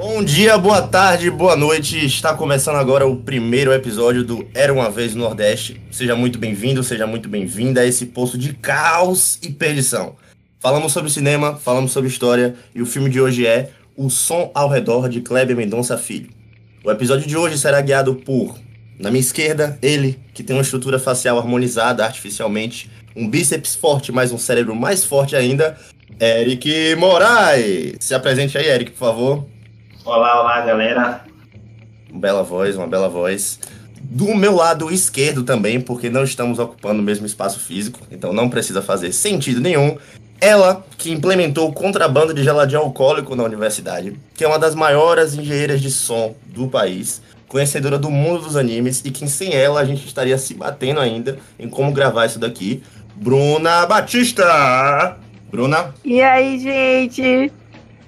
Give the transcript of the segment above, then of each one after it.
Bom dia, boa tarde, boa noite. Está começando agora o primeiro episódio do Era uma Vez no Nordeste. Seja muito bem-vindo, seja muito bem-vinda a esse poço de caos e perdição. Falamos sobre cinema, falamos sobre história e o filme de hoje é O Som ao Redor de Kleber Mendonça Filho. O episódio de hoje será guiado por, na minha esquerda, ele, que tem uma estrutura facial harmonizada artificialmente, um bíceps forte, mas um cérebro mais forte ainda, Eric Moraes. Se apresente aí, Eric, por favor. Olá, olá, galera. Uma bela voz, uma bela voz. Do meu lado esquerdo também, porque não estamos ocupando o mesmo espaço físico, então não precisa fazer sentido nenhum. Ela, que implementou o contrabando de geladinho alcoólico na universidade, que é uma das maiores engenheiras de som do país, conhecedora do mundo dos animes e que sem ela a gente estaria se batendo ainda em como gravar isso daqui. Bruna Batista! Bruna? E aí, gente?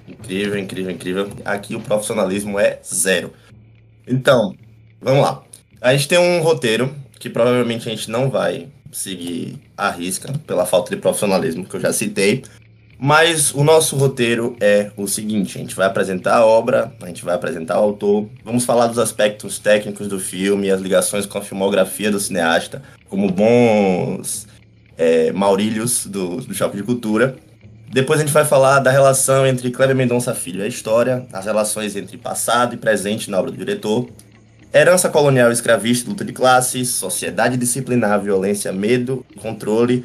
Incrível, incrível, incrível. Aqui o profissionalismo é zero. Então, vamos lá. A gente tem um roteiro que provavelmente a gente não vai seguir à risca pela falta de profissionalismo que eu já citei. Mas o nosso roteiro é o seguinte: a gente vai apresentar a obra, a gente vai apresentar o autor, vamos falar dos aspectos técnicos do filme, as ligações com a filmografia do cineasta, como bons é, maurílios do, do Choque de Cultura. Depois a gente vai falar da relação entre Kleber Mendonça Filho e a história, as relações entre passado e presente na obra do diretor, herança colonial escravista, luta de classes, sociedade disciplinar, violência, medo, controle.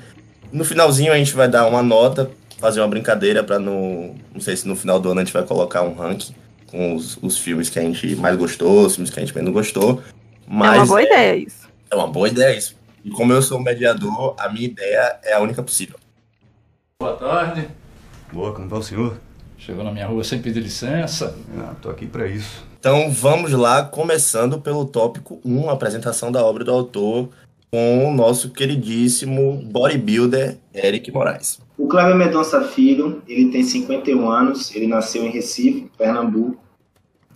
No finalzinho a gente vai dar uma nota, fazer uma brincadeira para no, não sei se no final do ano a gente vai colocar um ranking com os, os filmes que a gente mais gostou, os filmes que a gente menos gostou. Mas é uma boa ideia isso. É uma boa ideia isso. E como eu sou mediador, a minha ideia é a única possível. Boa tarde. Boa, como vai o senhor? Chegou na minha rua sem pedir licença. Ah, tô aqui para isso. Então vamos lá, começando pelo tópico 1, a apresentação da obra do autor, com o nosso queridíssimo bodybuilder Eric Moraes. O Cláudio Mendonça Filho, ele tem 51 anos, ele nasceu em Recife, Pernambuco.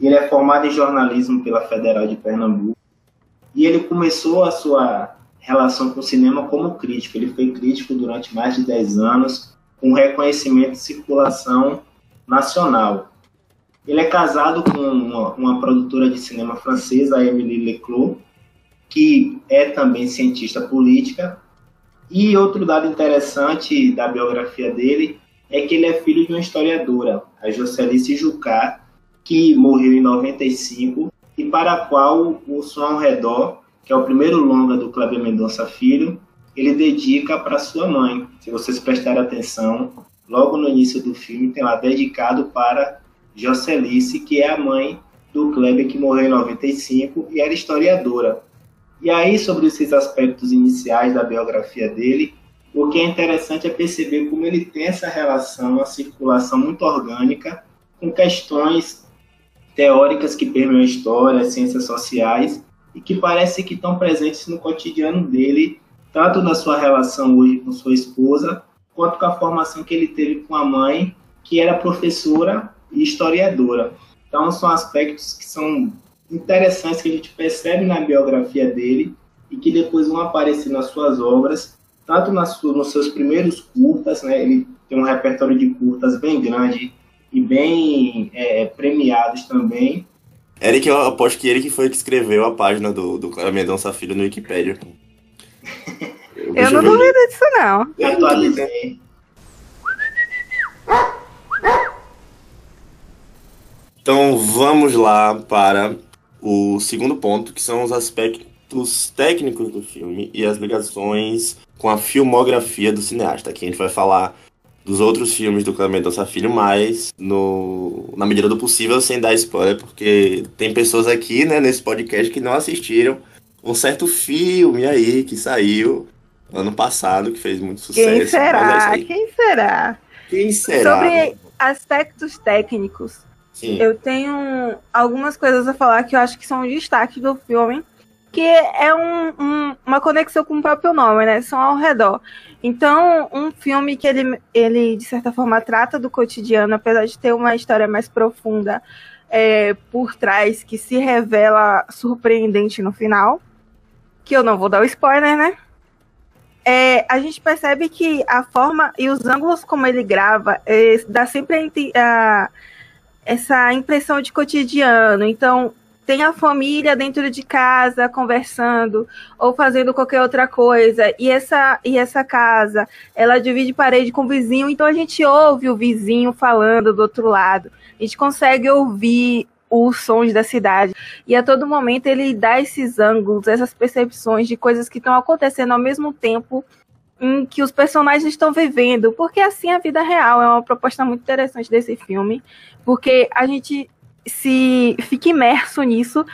Ele é formado em jornalismo pela Federal de Pernambuco. E ele começou a sua relação com o cinema como crítico. Ele foi crítico durante mais de 10 anos, com reconhecimento de circulação nacional. Ele é casado com uma, uma produtora de cinema francesa, a Emily Leclos, que é também cientista política. E outro dado interessante da biografia dele é que ele é filho de uma historiadora, a Jocelice Jucá, que morreu em 95 e para a qual o Som ao Redor que é o primeiro longa do Kleber Mendonça Filho, ele dedica para sua mãe. Se vocês prestarem atenção, logo no início do filme tem lá dedicado para Jocelice, que é a mãe do Kleber que morreu em 95 e era historiadora. E aí, sobre esses aspectos iniciais da biografia dele, o que é interessante é perceber como ele tem essa relação, a circulação muito orgânica com questões teóricas que permeiam a história, ciências sociais, e que parece que estão presentes no cotidiano dele, tanto na sua relação hoje com sua esposa, quanto com a formação que ele teve com a mãe, que era professora e historiadora. Então, são aspectos que são interessantes que a gente percebe na biografia dele e que depois vão aparecer nas suas obras, tanto nas suas, nos seus primeiros curtas, né? ele tem um repertório de curtas bem grande e bem é, premiados também, Eric, eu aposto que ele que foi que escreveu a página do, do Clara Mendonça Filho no Wikipedia. Eu, eu não duvido disso, não. Eu atualizei. Então vamos lá para o segundo ponto, que são os aspectos técnicos do filme e as ligações com a filmografia do cineasta. Aqui a gente vai falar dos outros filmes do Clemente Mendonça Filho, mas no, na medida do possível sem dar spoiler, porque tem pessoas aqui, né, nesse podcast que não assistiram um certo filme aí que saiu ano passado, que fez muito sucesso. Quem será? É Quem será? Quem será? Sobre aspectos técnicos, Sim. eu tenho algumas coisas a falar que eu acho que são destaque do filme, que é um, um, uma conexão com o próprio nome, né? São ao redor. Então, um filme que ele, ele, de certa forma, trata do cotidiano, apesar de ter uma história mais profunda é, por trás, que se revela surpreendente no final, que eu não vou dar o spoiler, né? É, a gente percebe que a forma e os ângulos como ele grava é, dá sempre a, a, essa impressão de cotidiano. Então, tem a família dentro de casa conversando ou fazendo qualquer outra coisa. E essa e essa casa ela divide parede com o vizinho então a gente ouve o vizinho falando do outro lado. A gente consegue ouvir os sons da cidade. E a todo momento ele dá esses ângulos essas percepções de coisas que estão acontecendo ao mesmo tempo em que os personagens estão vivendo. Porque assim a vida real é uma proposta muito interessante desse filme porque a gente se fica imerso nisso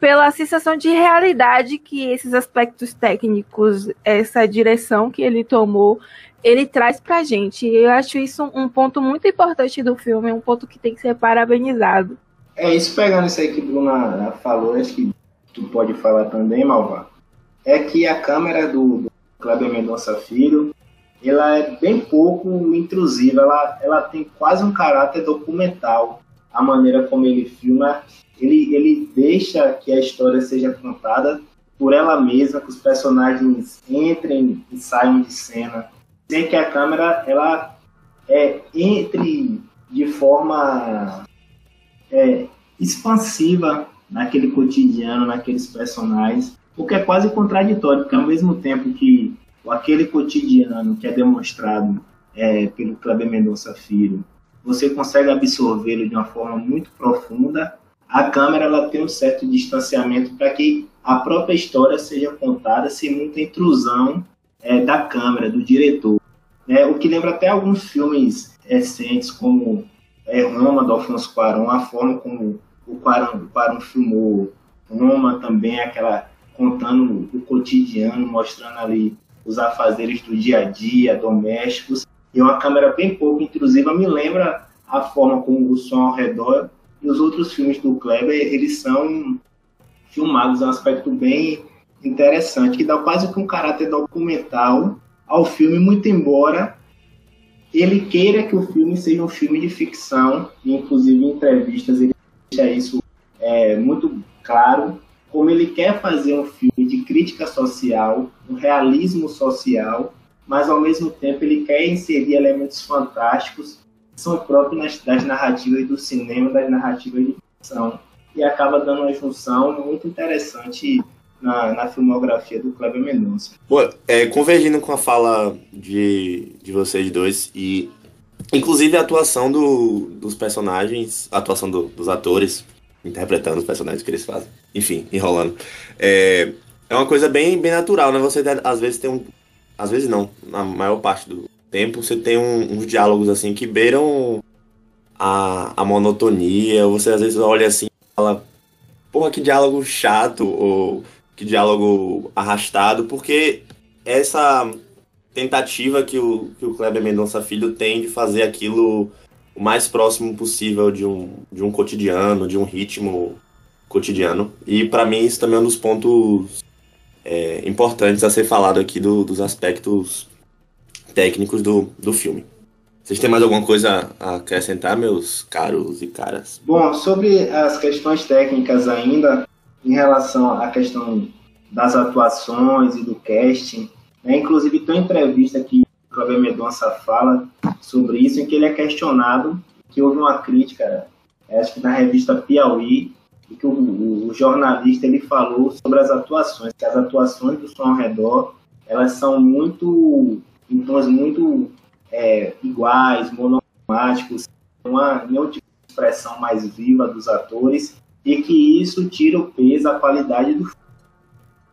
pela sensação de realidade que esses aspectos técnicos, essa direção que ele tomou, ele traz pra gente. Eu acho isso um ponto muito importante do filme, um ponto que tem que ser parabenizado. É, isso pegando isso aí que Bruna falou, acho que tu pode falar também, Malva, é que a câmera do, do Kleber Mendonça Filho, ela é bem pouco intrusiva, ela, ela tem quase um caráter documental a maneira como ele filma, ele, ele deixa que a história seja contada por ela mesma, que os personagens entrem e saiam de cena, sem que a câmera ela é, entre de forma é, expansiva naquele cotidiano, naqueles personagens, o que é quase contraditório, porque ao mesmo tempo que aquele cotidiano que é demonstrado é, pelo Kleber Mendonça Filho você consegue absorvê-lo de uma forma muito profunda. A câmera ela tem um certo distanciamento para que a própria história seja contada sem muita intrusão é, da câmera, do diretor. É, o que lembra até alguns filmes recentes, como é, Roma, do Alfonso Cuarón, a forma como o Cuarón, o Cuarón filmou Roma também, aquela contando o cotidiano, mostrando ali os afazeres do dia a dia, domésticos, e uma câmera bem pouco intrusiva me lembra a forma como o som ao redor e os outros filmes do Kleber, eles são filmados em um aspecto bem interessante, que dá quase que um caráter documental ao filme, muito embora ele queira que o filme seja um filme de ficção, inclusive em entrevistas ele deixa isso é, muito claro, como ele quer fazer um filme de crítica social, um realismo social, mas ao mesmo tempo ele quer inserir elementos fantásticos que são próprios das narrativas do cinema, das narrativas de ficção, e acaba dando uma junção muito interessante na, na filmografia do Kleber Mendonça. Pô, é, convergindo com a fala de, de vocês dois, e inclusive a atuação do, dos personagens, a atuação do, dos atores, interpretando os personagens que eles fazem, enfim, enrolando. É, é uma coisa bem, bem natural, né? Você às vezes tem um, às vezes não, na maior parte do tempo, você tem um, uns diálogos assim que beiram a, a monotonia. Você às vezes olha assim e fala, porra, que diálogo chato, ou que diálogo arrastado, porque essa tentativa que o, que o Kleber Mendonça Filho tem de fazer aquilo o mais próximo possível de um, de um cotidiano, de um ritmo cotidiano. E para mim isso também é um dos pontos é, importantes a ser falado aqui do, dos aspectos técnicos do, do filme. Vocês têm mais alguma coisa a acrescentar, meus caros e caras? Bom, sobre as questões técnicas ainda, em relação à questão das atuações e do casting, né, inclusive tem uma entrevista que o Cláudio Medonça fala sobre isso, em que ele é questionado, que houve uma crítica, acho que na revista Piauí, que o, o, jornalista ele falou sobre as atuações, que as atuações do som ao redor elas são muito em tons muito é, iguais, monomáticos, uma nenhum tipo de expressão mais viva dos atores e que isso tira o peso, a qualidade do filme.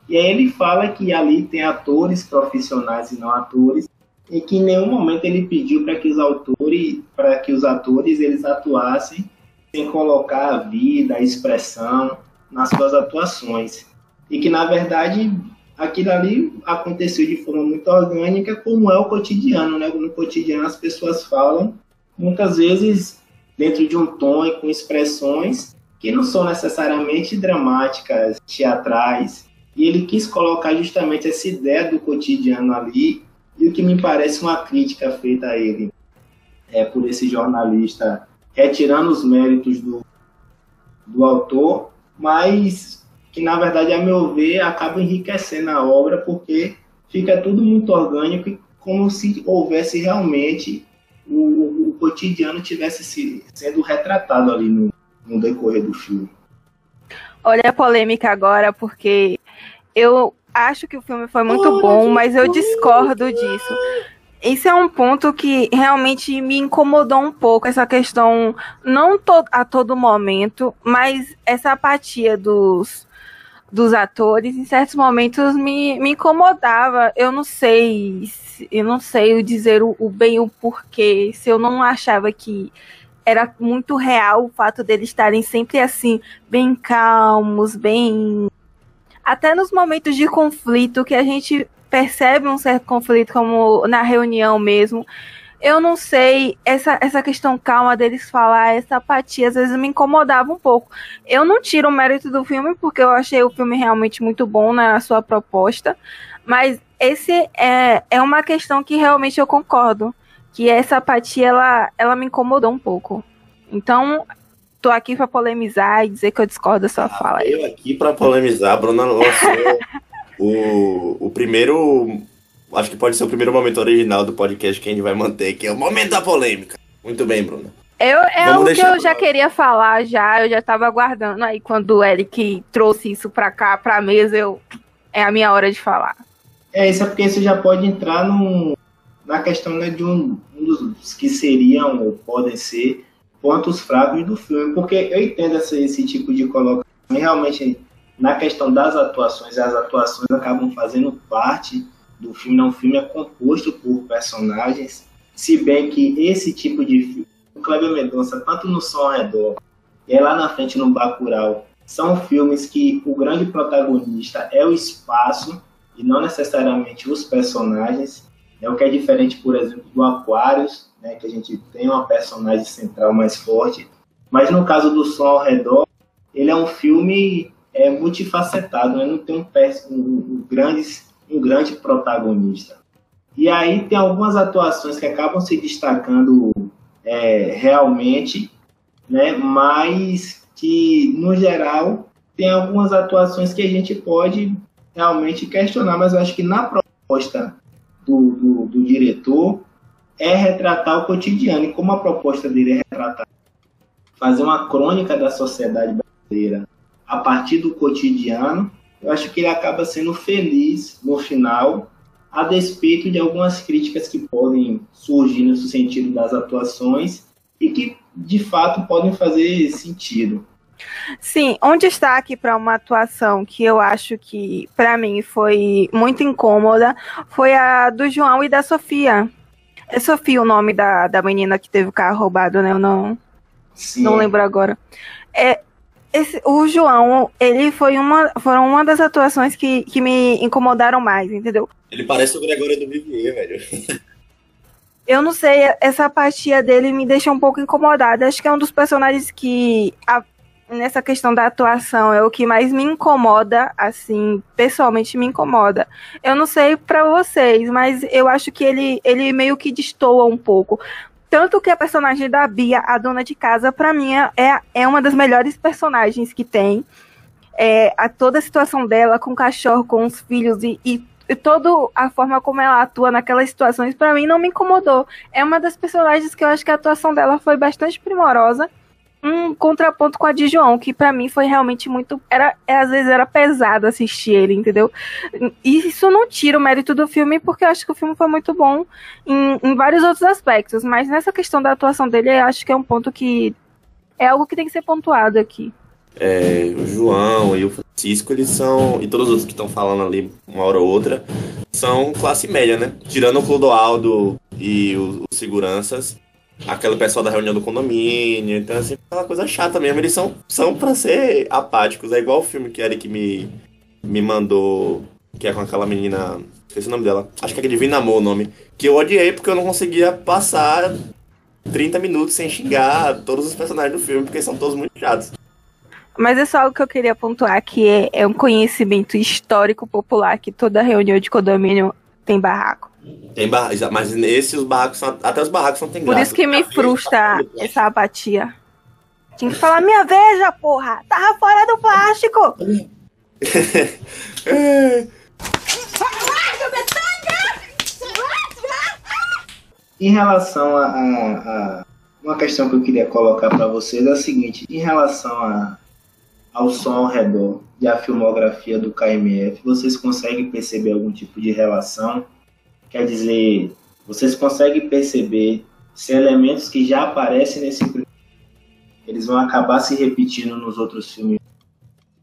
E aí ele fala que ali tem atores profissionais e não atores e que em nenhum momento ele pediu para que os autores, para que os atores eles atuassem sem colocar a vida, a expressão nas suas atuações. E que, na verdade, aquilo ali aconteceu de forma muito orgânica, como é o cotidiano, né? No cotidiano as pessoas falam, muitas vezes dentro de um tom e com expressões que não são necessariamente dramáticas, teatrais. E ele quis colocar justamente essa ideia do cotidiano ali, e o que me parece uma crítica feita a ele é por esse jornalista retirando os méritos do, do autor, mas que na verdade, a meu ver, acaba enriquecendo a obra porque fica tudo muito orgânico e como se houvesse realmente o, o cotidiano tivesse se, sendo retratado ali no, no decorrer do filme. Olha a polêmica agora, porque eu acho que o filme foi muito bom, mas eu discordo disso. Esse é um ponto que realmente me incomodou um pouco, essa questão, não to a todo momento, mas essa apatia dos, dos atores, em certos momentos me, me incomodava. Eu não sei, eu não sei dizer o, o bem o porquê, se eu não achava que era muito real o fato deles estarem sempre assim, bem calmos, bem até nos momentos de conflito que a gente percebe um certo conflito, como na reunião mesmo. Eu não sei, essa, essa questão calma deles falar, essa apatia, às vezes me incomodava um pouco. Eu não tiro o mérito do filme, porque eu achei o filme realmente muito bom na sua proposta, mas esse é, é uma questão que realmente eu concordo, que essa apatia, ela, ela me incomodou um pouco. Então, tô aqui para polemizar e dizer que eu discordo da sua ah, fala. Eu aqui para polemizar, Bruna lançou o, o primeiro. Acho que pode ser o primeiro momento original do podcast que a gente vai manter, que é o momento da polêmica. Muito bem, Bruna. Eu, é Vamos o que eu já queria falar já, eu já tava aguardando aí quando o Eric trouxe isso pra cá, pra mesa, eu é a minha hora de falar. É, isso é porque isso já pode entrar num, na questão né, de um, um dos que seriam ou podem ser pontos fracos do filme, porque eu entendo esse, esse tipo de colocação, realmente na questão das atuações, as atuações acabam fazendo parte do filme, não, o filme é composto por personagens, se bem que esse tipo de filme, o Kleber Mendonça, tanto no Som ao Redor e lá na frente no Bacurau, são filmes que o grande protagonista é o espaço e não necessariamente os personagens, é o que é diferente, por exemplo, do Aquarius, né, que a gente tem uma personagem central mais forte. Mas no caso do Som ao Redor, ele é um filme é, multifacetado, né, não tem um, um, um, grande, um grande protagonista. E aí tem algumas atuações que acabam se destacando é, realmente, né, mas que, no geral, tem algumas atuações que a gente pode realmente questionar, mas eu acho que na proposta do, do, do diretor, é retratar o cotidiano. E como a proposta dele é retratar, fazer uma crônica da sociedade brasileira a partir do cotidiano, eu acho que ele acaba sendo feliz no final, a despeito de algumas críticas que podem surgir no sentido das atuações e que de fato podem fazer sentido. Sim, um destaque para uma atuação que eu acho que para mim foi muito incômoda foi a do João e da Sofia. É Sofia o nome da, da menina que teve o carro roubado, né? Eu não, Sim. não lembro agora. É, esse, o João, ele foi uma, foram uma das atuações que, que me incomodaram mais, entendeu? Ele parece o Gregório do Vivier, velho. Eu não sei, essa apatia dele me deixa um pouco incomodada. Acho que é um dos personagens que, a, nessa questão da atuação, é o que mais me incomoda, assim, pessoalmente me incomoda. Eu não sei para vocês, mas eu acho que ele, ele meio que destoa um pouco. Tanto que a personagem da Bia, a dona de casa, para mim é, é uma das melhores personagens que tem. É, a toda a situação dela com o cachorro, com os filhos e, e, e toda a forma como ela atua naquelas situações, para mim não me incomodou. É uma das personagens que eu acho que a atuação dela foi bastante primorosa um contraponto com a de João, que para mim foi realmente muito. Era, às vezes era pesado assistir ele, entendeu? E isso não tira o mérito do filme, porque eu acho que o filme foi muito bom em, em vários outros aspectos. Mas nessa questão da atuação dele, eu acho que é um ponto que. É algo que tem que ser pontuado aqui. É, o João e o Francisco, eles são. E todos os outros que estão falando ali, uma hora ou outra, são classe média, né? Tirando o Clodoaldo e os seguranças, aquele pessoal da reunião do condomínio. Então, assim, aquela coisa chata mesmo. Eles são, são pra ser apáticos. É igual o filme que Eric me, me mandou, que é com aquela menina. Esqueci o nome dela. Acho que é Divina Amor o nome. Que eu odiei porque eu não conseguia passar 30 minutos sem xingar todos os personagens do filme, porque são todos muito chatos. Mas é só algo que eu queria pontuar, que é, é um conhecimento histórico popular que toda reunião de condomínio tem barraco. Tem barracos, mas nesses os barracos são, até os barracos não tem Por isso que me frustra essa apatia. Tinha que falar, minha veja, porra! Tava fora do plástico! em relação a, a, a, uma questão que eu queria colocar para vocês é a seguinte: em relação a, ao som ao redor e à filmografia do KMF, vocês conseguem perceber algum tipo de relação? Quer dizer, vocês conseguem perceber se elementos que já aparecem nesse primeiro eles vão acabar se repetindo nos outros filmes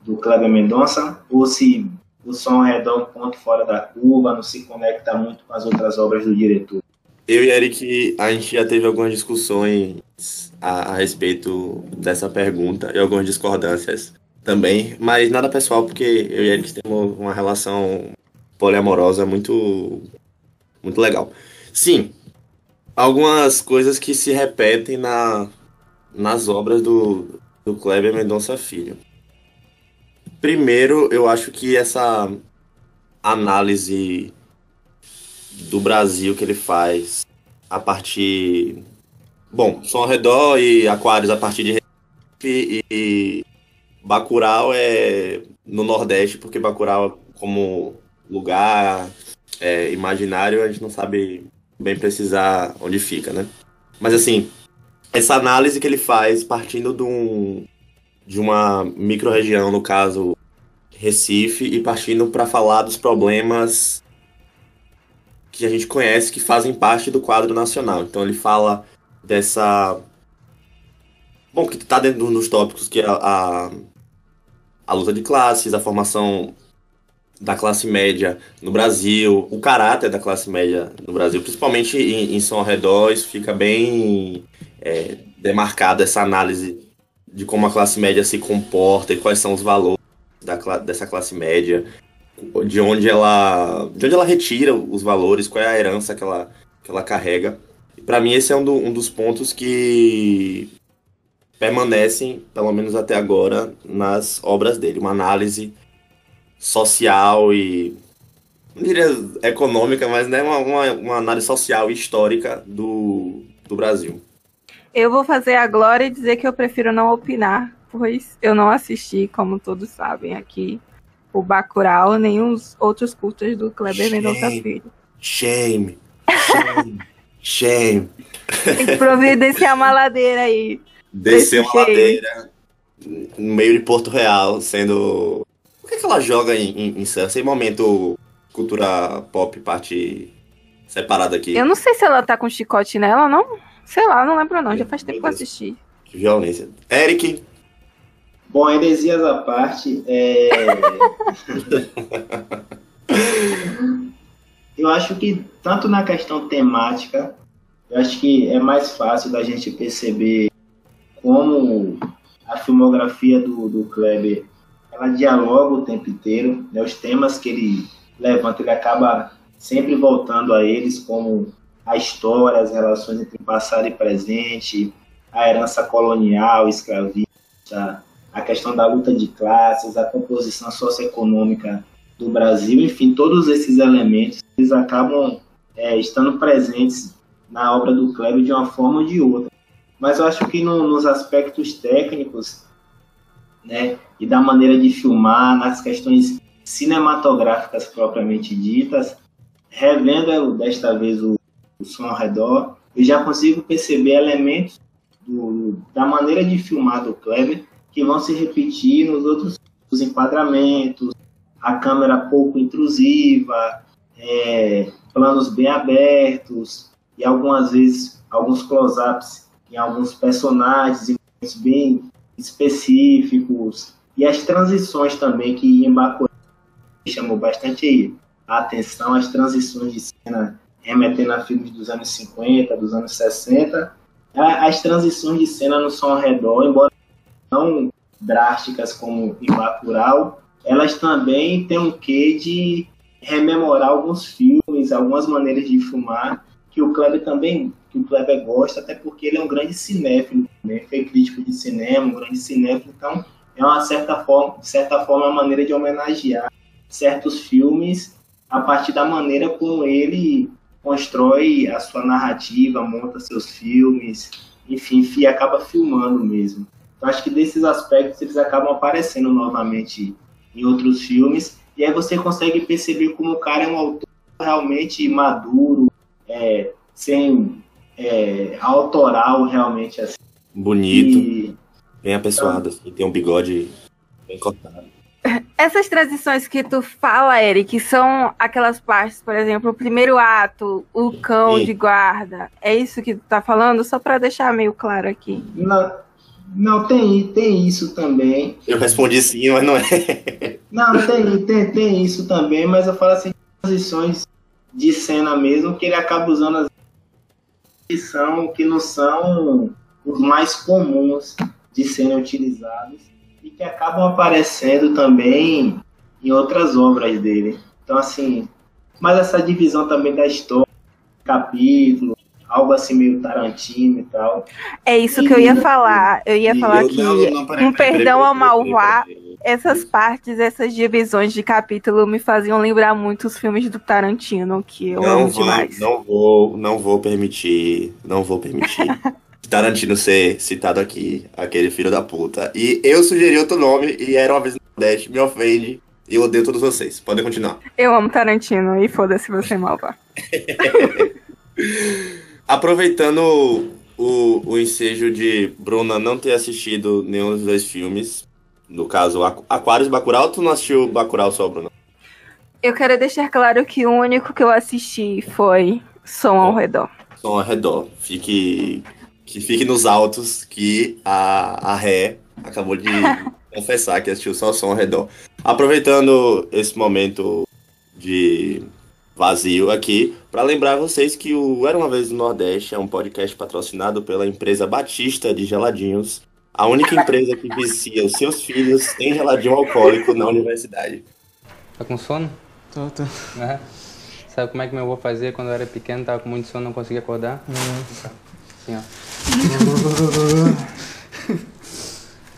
do Kleber Mendonça ou se o som é um ponto fora da curva, não se conecta muito com as outras obras do diretor. Eu e Eric, a gente já teve algumas discussões a, a respeito dessa pergunta e algumas discordâncias também, mas nada pessoal, porque eu e Eric temos uma relação poliamorosa muito, muito legal. Sim, algumas coisas que se repetem na, nas obras do, do Kleber Mendonça Filho. Primeiro, eu acho que essa análise do Brasil que ele faz a partir. Bom, Som ao Redor e Aquários a partir de Recife e Bacurau é no Nordeste, porque Bacurau, como lugar é, imaginário, a gente não sabe bem precisar onde fica, né? Mas assim, essa análise que ele faz partindo de, um, de uma microrregião, no caso Recife, e partindo para falar dos problemas que a gente conhece que fazem parte do quadro nacional. Então ele fala dessa. Bom, que está dentro dos tópicos que é a, a, a luta de classes, a formação da classe média no Brasil, o caráter da classe média no Brasil, principalmente em, em São Redor, isso fica bem é, demarcada essa análise de como a classe média se comporta e quais são os valores da, dessa classe média, de onde ela, de onde ela retira os valores, qual é a herança que ela, que ela carrega. Para mim esse é um, do, um dos pontos que permanecem, pelo menos até agora, nas obras dele, uma análise social e não diria econômica, mas né, uma, uma, uma análise social e histórica do, do Brasil. Eu vou fazer a glória e dizer que eu prefiro não opinar, pois eu não assisti, como todos sabem aqui, o Bacurau, nem os outros curtas do Kleber Mendonça Filho. Shame. Shame. shame. Tem que providenciar uma ladeira aí. Descer uma ladeira no meio de Porto Real, sendo. O que, que ela joga em, em, em Sem momento cultura pop, parte separada aqui. Eu não sei se ela tá com chicote nela, não. Sei lá, não lembro não, já faz tempo que eu assisti. Que violência. Eric? Bom, heresias à parte, é... eu acho que tanto na questão temática, eu acho que é mais fácil da gente perceber como a filmografia do, do Kleber ela dialoga o tempo inteiro, né? os temas que ele levanta, ele acaba sempre voltando a eles, como a história, as relações entre passado e presente, a herança colonial, escravista, a questão da luta de classes, a composição socioeconômica do Brasil, enfim, todos esses elementos eles acabam é, estando presentes na obra do Kleber de uma forma ou de outra. Mas eu acho que no, nos aspectos técnicos, né, e da maneira de filmar, nas questões cinematográficas propriamente ditas, revendo desta vez o o som ao redor, eu já consigo perceber elementos do, da maneira de filmar do Kleber que vão se repetir nos outros os enquadramentos, a câmera pouco intrusiva, é, planos bem abertos e algumas vezes alguns close-ups em alguns personagens bem específicos. E as transições também que em Baku chamou bastante a atenção as transições de cena remetendo a filmes dos anos 50, dos anos 60. As transições de cena no som ao redor, embora não drásticas como em Bacurau, elas também têm um quê de rememorar alguns filmes, algumas maneiras de filmar que o Kleber também, que o Kleber gosta, até porque ele é um grande cinéfilo, né? foi crítico de cinema, um grande cinéfilo, então é uma certa forma, de certa forma, uma maneira de homenagear certos filmes a partir da maneira como ele constrói a sua narrativa, monta seus filmes, enfim, enfim acaba filmando mesmo. Então, acho que desses aspectos eles acabam aparecendo novamente em outros filmes, e aí você consegue perceber como o cara é um autor realmente maduro, é, sem é, autoral realmente assim. Bonito, e... bem apessoado, assim, tem um bigode bem cortado. Essas transições que tu fala, Eric, são aquelas partes, por exemplo, o primeiro ato, o cão Sim. de guarda. É isso que tu tá falando? Só para deixar meio claro aqui. Não, não tem, tem isso também. Eu respondi sim, mas não é. Não, tem, tem, tem isso também, mas eu falo assim, transições de cena mesmo, que ele acaba usando as que são que não são os mais comuns de serem utilizados e que acabam aparecendo também em outras obras dele. Então, assim, mas essa divisão também da história, capítulo, algo assim meio Tarantino e tal. É isso e, que eu ia falar. Eu ia falar eu, que não, não, não, um perdão ao malvá, essas partes, essas divisões de capítulo me faziam lembrar muito os filmes do Tarantino, que eu amo vou, demais. Não vou, não vou permitir, não vou permitir. Tarantino ser citado aqui, aquele filho da puta. E eu sugeri outro nome e era uma vez no Nordeste, me ofende. E eu odeio todos vocês. Podem continuar. Eu amo Tarantino e foda-se você malva. Aproveitando o, o ensejo de Bruna não ter assistido nenhum dos dois filmes, no caso Aquários Bacurau, tu não assistiu Bacurau só, Bruna? Eu quero deixar claro que o único que eu assisti foi Som ao Redor. Som ao Redor. Fique que fique nos altos que a, a Ré acabou de confessar que assistiu só o som ao redor. Aproveitando esse momento de vazio aqui, para lembrar vocês que o Era Uma Vez no Nordeste é um podcast patrocinado pela empresa Batista de Geladinhos, a única empresa que vicia os seus filhos em geladinho alcoólico na universidade. Tá com sono? Tô, tô. É. Sabe como é que meu avô fazia quando eu era pequeno, tava com muito sono, não conseguia acordar? Uhum. Assim, ó.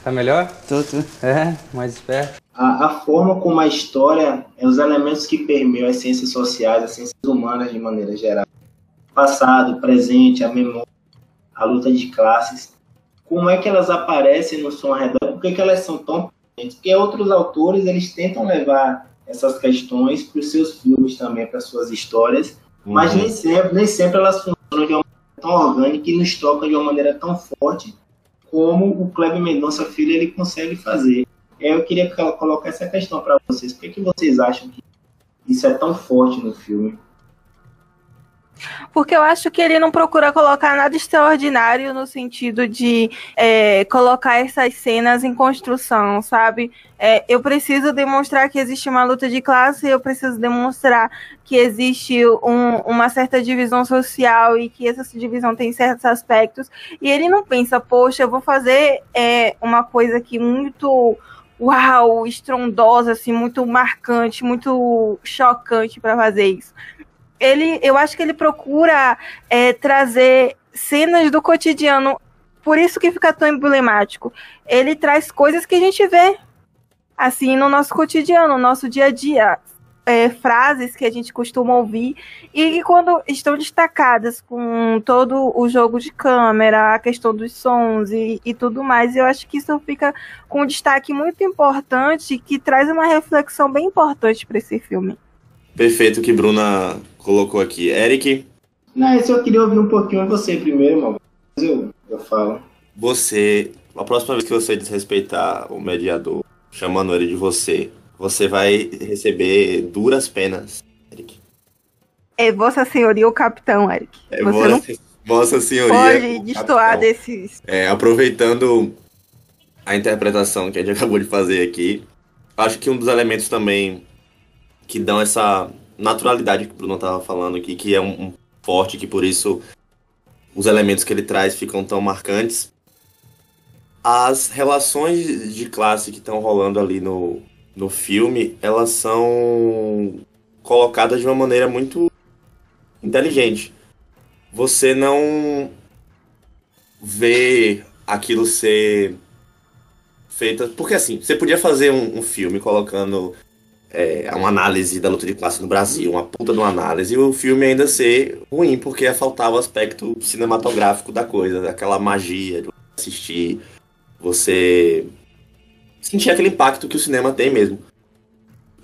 tá melhor? Tô, tô. É, mais esperto. A, a, forma como a história, é os elementos que permeiam as ciências sociais, as ciências humanas de maneira geral. Passado, presente, a memória, a luta de classes. Como é que elas aparecem no som ao redor? Por que, que elas são tão presentes? Porque outros autores, eles tentam levar essas questões para os seus filmes também, para suas histórias, uhum. mas nem sempre, nem sempre elas funcionam de uma tão orgânica e nos toca de uma maneira tão forte como o Kleber Mendonça Filho ele consegue fazer. Eu queria colocar essa questão para vocês. Por que, que vocês acham que isso é tão forte no filme? Porque eu acho que ele não procura colocar nada extraordinário no sentido de é, colocar essas cenas em construção, sabe? É, eu preciso demonstrar que existe uma luta de classe, eu preciso demonstrar que existe um, uma certa divisão social e que essa divisão tem certos aspectos. E ele não pensa, poxa, eu vou fazer é, uma coisa aqui muito uau, estrondosa, assim, muito marcante, muito chocante para fazer isso ele, eu acho que ele procura é, trazer cenas do cotidiano, por isso que fica tão emblemático. Ele traz coisas que a gente vê assim no nosso cotidiano, no nosso dia a dia. É, frases que a gente costuma ouvir e que quando estão destacadas com todo o jogo de câmera, a questão dos sons e, e tudo mais, eu acho que isso fica com um destaque muito importante que traz uma reflexão bem importante para esse filme. Perfeito que Bruna colocou aqui. Eric? Não, eu queria ouvir um pouquinho você primeiro, mano. Eu, eu falo. Você, a próxima vez que você desrespeitar o mediador, chamando ele de você, você vai receber duras penas, Eric. É Vossa Senhoria o capitão, Eric. É você vossa, não vossa Senhoria. Pode destoar desses. É, aproveitando a interpretação que a gente acabou de fazer aqui, acho que um dos elementos também que dão essa naturalidade que o Bruno estava falando aqui, que é um, um, forte, que por isso os elementos que ele traz ficam tão marcantes. As relações de classe que estão rolando ali no, no filme, elas são colocadas de uma maneira muito inteligente. Você não vê aquilo ser feito. Porque assim, você podia fazer um, um filme colocando é, uma análise da luta de classe no Brasil, uma puta de uma análise, e o filme ainda ser ruim, porque faltava o aspecto cinematográfico da coisa, aquela magia de assistir, você sentir aquele impacto que o cinema tem mesmo.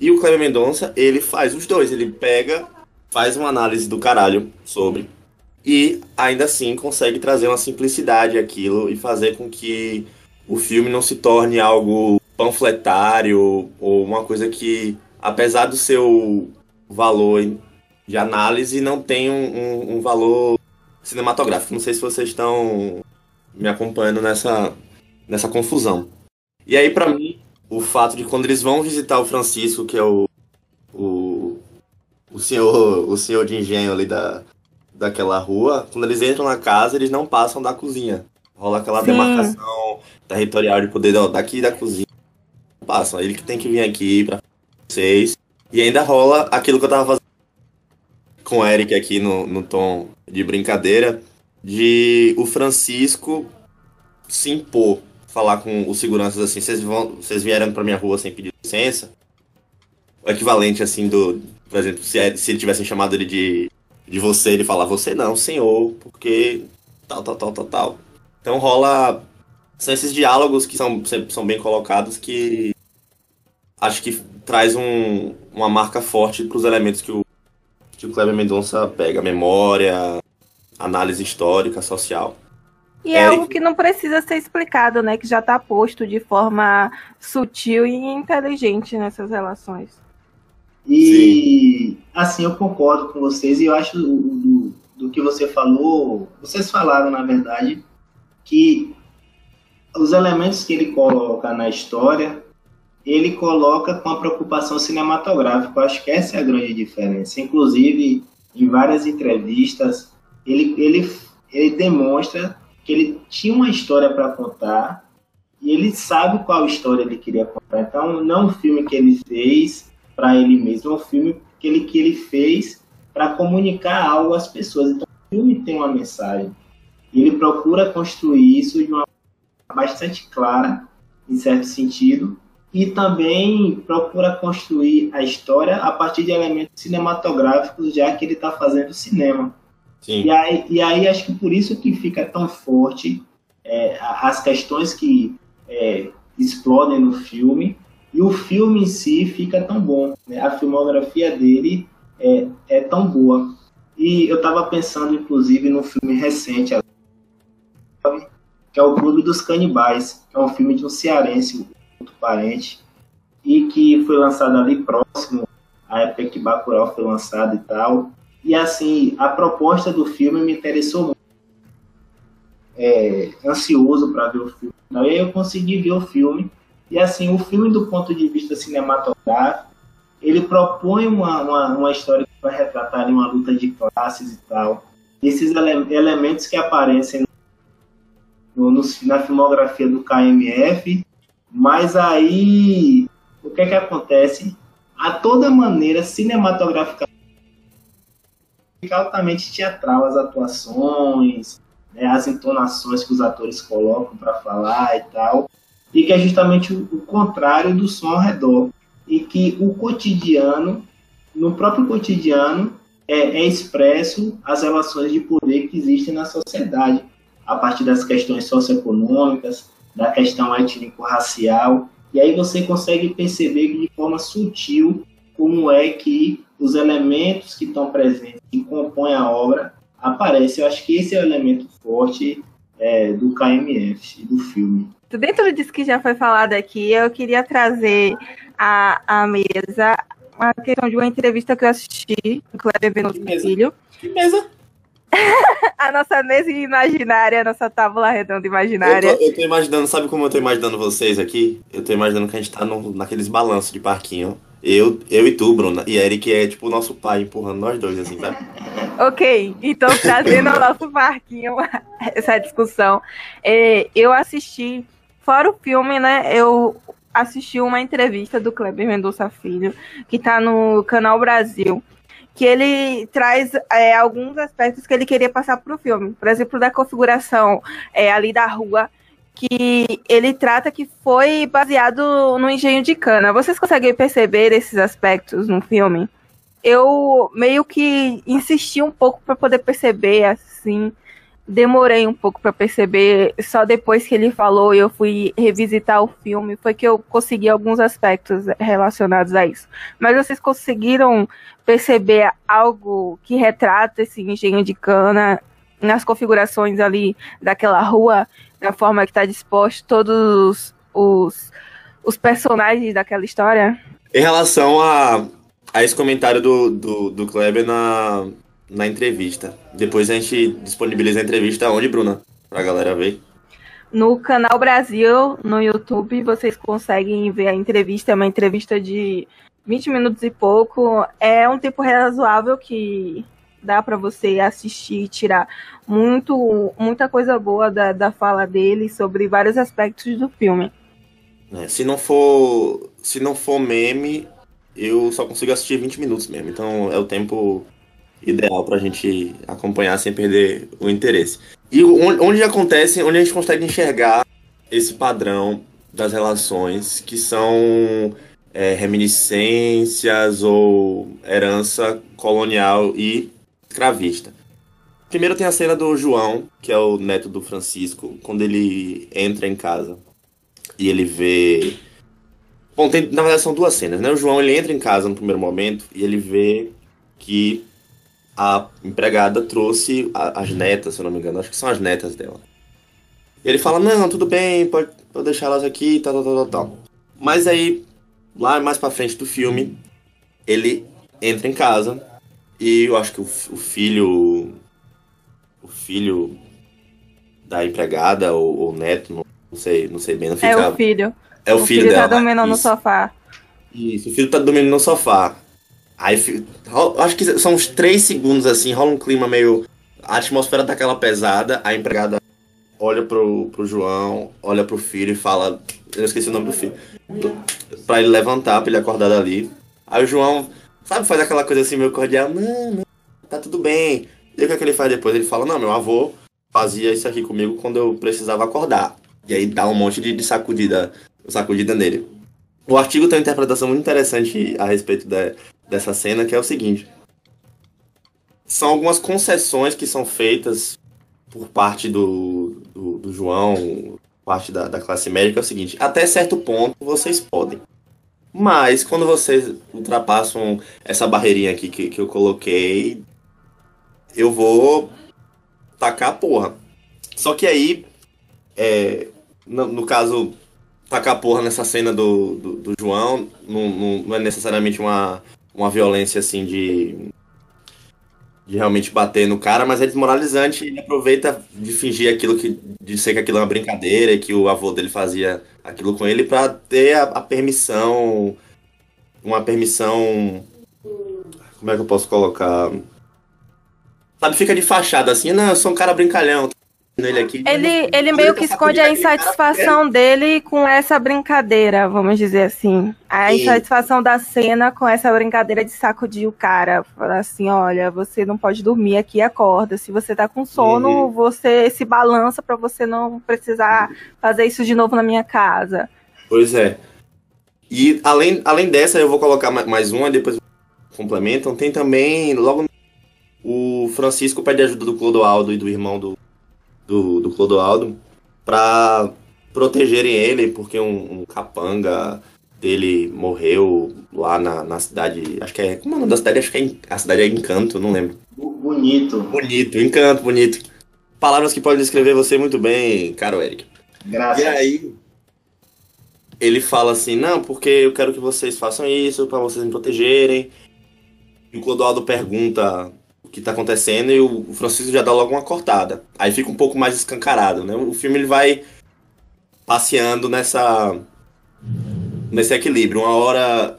E o Cleber Mendonça, ele faz os dois, ele pega, faz uma análise do caralho sobre, e ainda assim consegue trazer uma simplicidade àquilo e fazer com que o filme não se torne algo panfletário ou uma coisa que, apesar do seu valor de análise, não tem um, um, um valor cinematográfico. Não sei se vocês estão me acompanhando nessa, nessa confusão. E aí, para mim, o fato de quando eles vão visitar o Francisco, que é o, o, o senhor o senhor de engenho ali da, daquela rua, quando eles entram na casa, eles não passam da cozinha. Rola aquela Sim. demarcação territorial de poder daqui da cozinha. Passam. Ele que tem que vir aqui pra vocês. E ainda rola aquilo que eu tava fazendo com o Eric aqui no, no tom de brincadeira, de o Francisco se impor, falar com os seguranças assim, vocês vão, vocês vieram para minha rua sem pedir licença? O equivalente assim do, por exemplo, se, é, se ele tivessem chamado ele de, de você, ele falar você não, senhor, porque tal, tal, tal, tal, tal. Então rola são esses diálogos que são, são bem colocados que acho que traz um, uma marca forte para os elementos que o que o Kleber Mendonça pega memória, análise histórica, social. E é algo que não precisa ser explicado, né? Que já está posto de forma sutil e inteligente nessas relações. E Sim. assim, eu concordo com vocês e eu acho do, do, do que você falou, vocês falaram, na verdade, que os elementos que ele coloca na história ele coloca com a preocupação cinematográfica. Eu acho que essa é a grande diferença. Inclusive, em várias entrevistas, ele, ele, ele demonstra que ele tinha uma história para contar e ele sabe qual história ele queria contar. Então, não é um filme que ele fez para ele mesmo, é um filme que ele, que ele fez para comunicar algo às pessoas. Então, o filme tem uma mensagem. Ele procura construir isso de uma bastante clara, em certo sentido, e também procura construir a história a partir de elementos cinematográficos, já que ele está fazendo cinema. Sim. E, aí, e aí acho que por isso que fica tão forte é, as questões que é, explodem no filme, e o filme em si fica tão bom. Né? A filmografia dele é, é tão boa. E eu estava pensando, inclusive, no filme recente, que é o Clube dos Canibais, que é um filme de um cearense, muito parente, e que foi lançado ali próximo à época que Bacurau foi lançado e tal. E assim, a proposta do filme me interessou muito. É, ansioso para ver o filme. E aí eu consegui ver o filme. E assim, o filme do ponto de vista cinematográfico, ele propõe uma, uma, uma história que vai retratar uma luta de classes e tal. Esses ele elementos que aparecem no, no, na filmografia do KMF mas aí, o que é que acontece? A toda maneira, cinematográfica fica altamente teatral as atuações, né, as entonações que os atores colocam para falar e tal, e que é justamente o, o contrário do som ao redor. E que o cotidiano, no próprio cotidiano, é, é expresso as relações de poder que existem na sociedade, a partir das questões socioeconômicas, da questão étnico-racial, e aí você consegue perceber de forma sutil como é que os elementos que estão presentes, que compõem a obra, aparecem. Eu acho que esse é o elemento forte é, do KMF, do filme. Dentro disso que já foi falado aqui, eu queria trazer à, à mesa uma questão de uma entrevista que eu assisti com Cleber Venuto Filho. Que mesa? a nossa mesa imaginária, a nossa tábua redonda imaginária. Eu tô, eu tô, imaginando, sabe como eu tô imaginando vocês aqui? Eu tô imaginando que a gente tá no, naqueles balanços de parquinho. Eu, eu e tu, Bruna. E Eric é tipo o nosso pai empurrando nós dois, assim, sabe? ok, então trazendo ao nosso parquinho essa discussão. É, eu assisti, fora o filme, né? Eu assisti uma entrevista do Kleber Mendonça Filho, que tá no Canal Brasil que ele traz é, alguns aspectos que ele queria passar para o filme. Por exemplo, da configuração é, ali da rua, que ele trata que foi baseado no engenho de cana. Vocês conseguem perceber esses aspectos no filme? Eu meio que insisti um pouco para poder perceber, assim, demorei um pouco para perceber, só depois que ele falou e eu fui revisitar o filme, foi que eu consegui alguns aspectos relacionados a isso. Mas vocês conseguiram perceber algo que retrata esse engenho de cana nas configurações ali daquela rua, da forma que está disposto todos os, os personagens daquela história? Em relação a, a esse comentário do, do, do Kleber na, na entrevista. Depois a gente disponibiliza a entrevista onde, Bruna? Pra galera ver. No canal Brasil, no YouTube, vocês conseguem ver a entrevista. É uma entrevista de 20 minutos e pouco. É um tempo razoável que dá para você assistir e tirar muito, muita coisa boa da, da fala dele sobre vários aspectos do filme. É, se não for se não for meme, eu só consigo assistir 20 minutos mesmo. Então é o tempo ideal pra gente acompanhar sem perder o interesse. E onde acontece, onde a gente consegue enxergar esse padrão das relações que são é, reminiscências ou herança colonial e escravista. Primeiro tem a cena do João, que é o neto do Francisco, quando ele entra em casa e ele vê. Bom, tem, na verdade são duas cenas, né? O João ele entra em casa no primeiro momento e ele vê que a empregada trouxe a, as netas, se eu não me engano, acho que são as netas dela. E ele fala: Não, tudo bem, pode, pode deixar elas aqui, tal, tal, tal, tal. Mas aí, lá mais pra frente do filme, ele entra em casa e eu acho que o, o filho. O filho da empregada ou, o neto, não não sei, não sei bem, não fica... É o filho. É o, o filho, filho dela. tá dormindo no Isso. sofá. Isso, o filho tá dormindo no sofá. Aí, acho que são uns três segundos assim, rola um clima meio. A atmosfera tá aquela pesada, a empregada olha pro, pro João, olha pro filho e fala. Eu esqueci o nome do filho. Pra ele levantar, pra ele acordar dali. Aí o João, sabe, faz aquela coisa assim meio cordial: Não, não, tá tudo bem. E o que, é que ele faz depois? Ele fala: Não, meu avô fazia isso aqui comigo quando eu precisava acordar. E aí dá um monte de, de sacudida, sacudida nele. O artigo tem uma interpretação muito interessante a respeito da- dessa cena, que é o seguinte. São algumas concessões que são feitas por parte do, do, do João, parte da, da classe médica, é o seguinte, até certo ponto vocês podem. Mas quando vocês ultrapassam essa barreirinha aqui que, que eu coloquei, eu vou tacar a porra. Só que aí, é, no, no caso, tacar a porra nessa cena do, do, do João não, não, não é necessariamente uma, uma violência assim de, de realmente bater no cara, mas é desmoralizante e ele aproveita de fingir aquilo que. de ser que aquilo é uma brincadeira que o avô dele fazia aquilo com ele pra ter a, a permissão. Uma permissão. Como é que eu posso colocar? Sabe, fica de fachada assim, não, eu sou um cara brincalhão. Ele, aqui, Ele, ele Quando meio que esconde a insatisfação dele com essa brincadeira, vamos dizer assim. A Sim. insatisfação da cena com essa brincadeira de sacudir o cara. Falar assim, olha, você não pode dormir aqui, acorda. Se você tá com sono, você se balança pra você não precisar fazer isso de novo na minha casa. Pois é. E além, além dessa, eu vou colocar ma- mais uma, depois complementam. Tem também, logo o Francisco pede ajuda do Clodoaldo e do irmão do, do, do Clodoaldo pra protegerem ele, porque um, um capanga dele morreu lá na, na cidade. Acho que é. Como é o nome da cidade? Acho que é, a cidade é Encanto, não lembro. Bonito. Bonito, Encanto, bonito. Palavras que podem descrever você muito bem, caro Eric. Graças. E aí, ele fala assim: não, porque eu quero que vocês façam isso pra vocês me protegerem. E o Clodoaldo pergunta que tá acontecendo e o Francisco já dá logo uma cortada. Aí fica um pouco mais escancarado, né? O filme ele vai passeando nessa nesse equilíbrio. Uma hora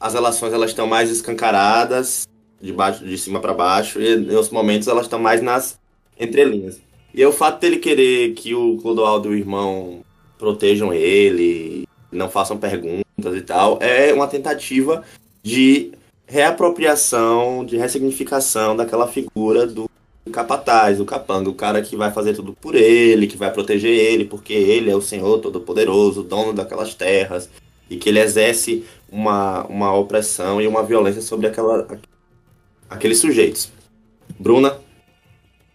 as relações elas estão mais escancaradas, de baixo, de cima para baixo, e outros momentos elas estão mais nas entrelinhas. E aí, o fato dele querer que o Clodoaldo e o irmão protejam ele, não façam perguntas e tal, é uma tentativa de reapropriação, de ressignificação daquela figura do capataz, do capanga, o cara que vai fazer tudo por ele, que vai proteger ele, porque ele é o Senhor Todo-Poderoso, dono daquelas terras, e que ele exerce uma, uma opressão e uma violência sobre aquela, aqueles sujeitos. Bruna?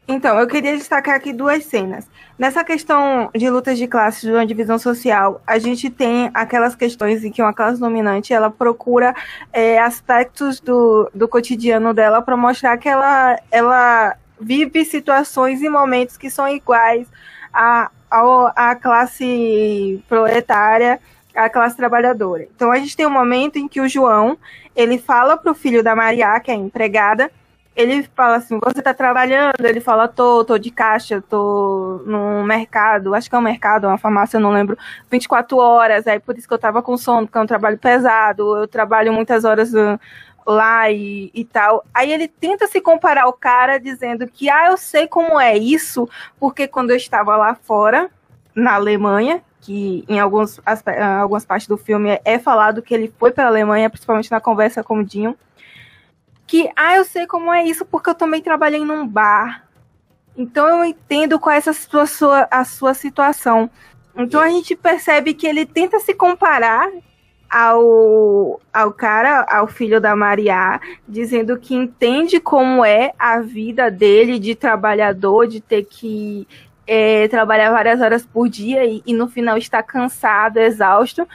Então, eu queria destacar aqui duas cenas. Nessa questão de lutas de classes, de uma divisão social, a gente tem aquelas questões em que uma classe dominante ela procura é, aspectos do, do cotidiano dela para mostrar que ela, ela vive situações e momentos que são iguais à, à, à classe proletária, à classe trabalhadora. Então a gente tem um momento em que o João ele fala para o filho da Maria, que é empregada, ele fala assim, você tá trabalhando? Ele fala, tô, tô de caixa, tô no mercado, acho que é um mercado, uma farmácia, eu não lembro, 24 horas, aí por isso que eu tava com sono, porque é um trabalho pesado, eu trabalho muitas horas lá e, e tal. Aí ele tenta se comparar ao cara dizendo que, ah, eu sei como é isso, porque quando eu estava lá fora, na Alemanha, que em alguns, algumas partes do filme é falado que ele foi para a Alemanha, principalmente na conversa com o Dinho, que, ah, eu sei como é isso porque eu também trabalhei num bar. Então eu entendo qual é essa sua, a sua situação. Então a gente percebe que ele tenta se comparar ao, ao cara, ao filho da Maria, dizendo que entende como é a vida dele de trabalhador, de ter que é, trabalhar várias horas por dia e, e no final está cansado, exausto,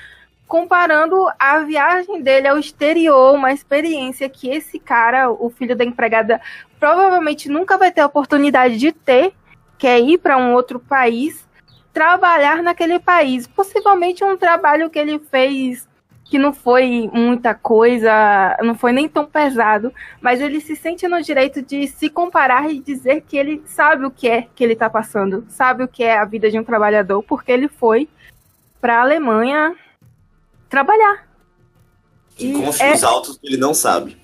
comparando a viagem dele ao exterior, uma experiência que esse cara, o filho da empregada, provavelmente nunca vai ter a oportunidade de ter, que é ir para um outro país, trabalhar naquele país. Possivelmente um trabalho que ele fez que não foi muita coisa, não foi nem tão pesado, mas ele se sente no direito de se comparar e dizer que ele sabe o que é que ele está passando, sabe o que é a vida de um trabalhador, porque ele foi para a Alemanha trabalhar. E com os é... altos ele não sabe.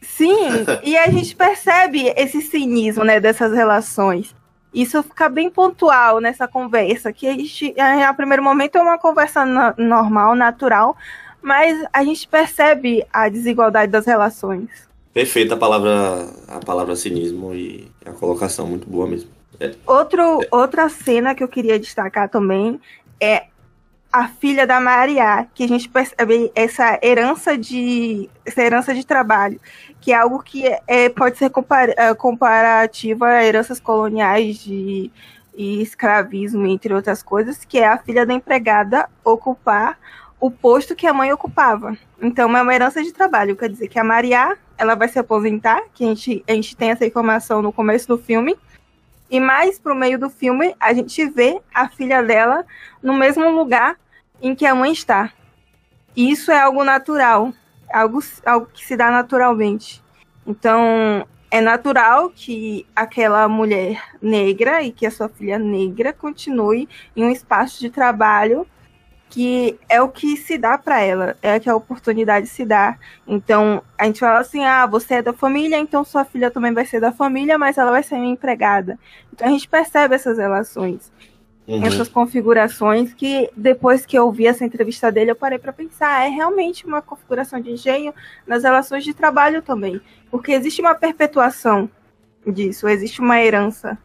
Sim, e a gente percebe esse cinismo, né, dessas relações. Isso fica bem pontual nessa conversa, que a gente, a primeiro momento é uma conversa normal, natural, mas a gente percebe a desigualdade das relações. Perfeita a palavra, a palavra cinismo e a colocação muito boa mesmo. É. Outro, é. Outra cena que eu queria destacar também é a filha da Maria, que a gente percebe essa herança de essa herança de trabalho, que é algo que é, pode ser compar, é, comparativo a heranças coloniais de e escravismo, entre outras coisas, que é a filha da empregada ocupar o posto que a mãe ocupava. Então é uma herança de trabalho, quer dizer que a Maria ela vai se aposentar, que a gente, a gente tem essa informação no começo do filme, e mais pro meio do filme, a gente vê a filha dela no mesmo lugar em que a mãe está. E isso é algo natural, algo, algo que se dá naturalmente. Então, é natural que aquela mulher negra e que a sua filha negra continue em um espaço de trabalho que é o que se dá para ela, é que a oportunidade se dá. Então, a gente fala assim: ah, você é da família, então sua filha também vai ser da família, mas ela vai ser minha empregada. Então, a gente percebe essas relações, uhum. essas configurações, que depois que eu vi essa entrevista dele, eu parei para pensar: é realmente uma configuração de engenho nas relações de trabalho também. Porque existe uma perpetuação disso, existe uma herança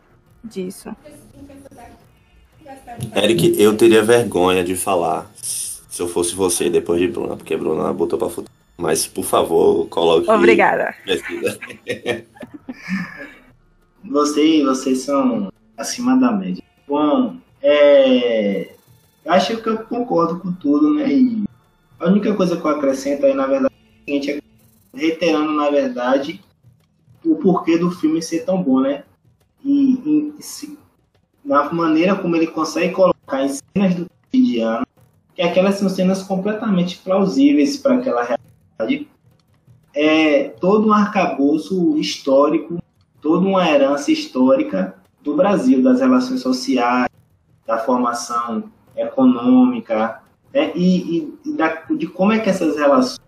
disso. Eric, eu teria vergonha de falar se eu fosse você depois de Bruna, porque Bruna botou pra fuder. Mas, por favor, coloque. Obrigada. vocês, vocês são acima da média. Bom, é. Acho que eu concordo com tudo, né? E a única coisa que eu acrescento aí, na verdade, é o seguinte: é reiterando, na verdade, o porquê do filme ser tão bom, né? E, e se na maneira como ele consegue colocar em cenas do cotidiano, que aquelas são cenas completamente plausíveis para aquela realidade. É todo um arcabouço histórico, toda uma herança histórica do Brasil, das relações sociais, da formação econômica, né? e, e da, de como é que essas relações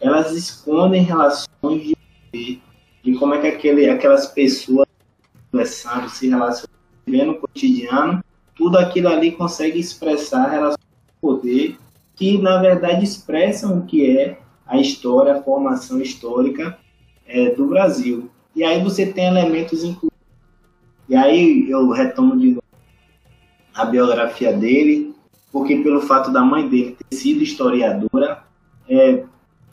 elas escondem relações de de como é que aquele, aquelas pessoas conversando, se relacionam vê no cotidiano, tudo aquilo ali consegue expressar relações de poder que, na verdade, expressam o que é a história, a formação histórica é, do Brasil. E aí você tem elementos incluídos. E aí eu retomo de novo a biografia dele, porque pelo fato da mãe dele ter sido historiadora, é,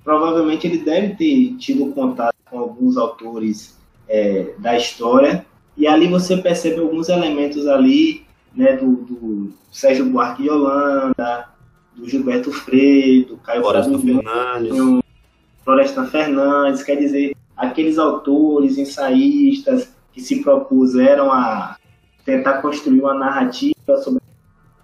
provavelmente ele deve ter tido contato com alguns autores é, da história e ali você percebe alguns elementos ali, né, do, do Sérgio Buarque de Holanda, do Gilberto Freire, do Caio Floresta Fernandes. Floresta Fernandes, quer dizer, aqueles autores, ensaístas que que se propuseram a tentar construir uma narrativa sobre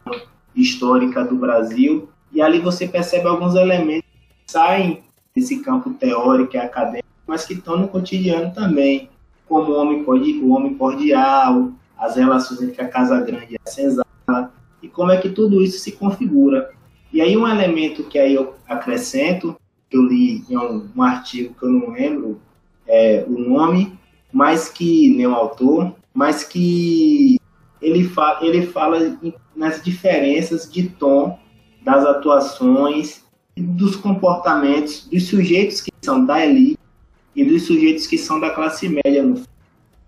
a histórica do Brasil. E ali você percebe alguns elementos que saem desse campo teórico e acadêmico, mas que estão no cotidiano também, como o homem, o homem cordial, as relações entre a Casa Grande e a Senzala, e como é que tudo isso se configura. E aí um elemento que aí eu acrescento, que eu li em um, um artigo que eu não lembro é, o nome, mas que nem o autor, mas que ele, fa ele fala nas diferenças de tom das atuações e dos comportamentos dos sujeitos que são da elite e dos sujeitos que são da classe média no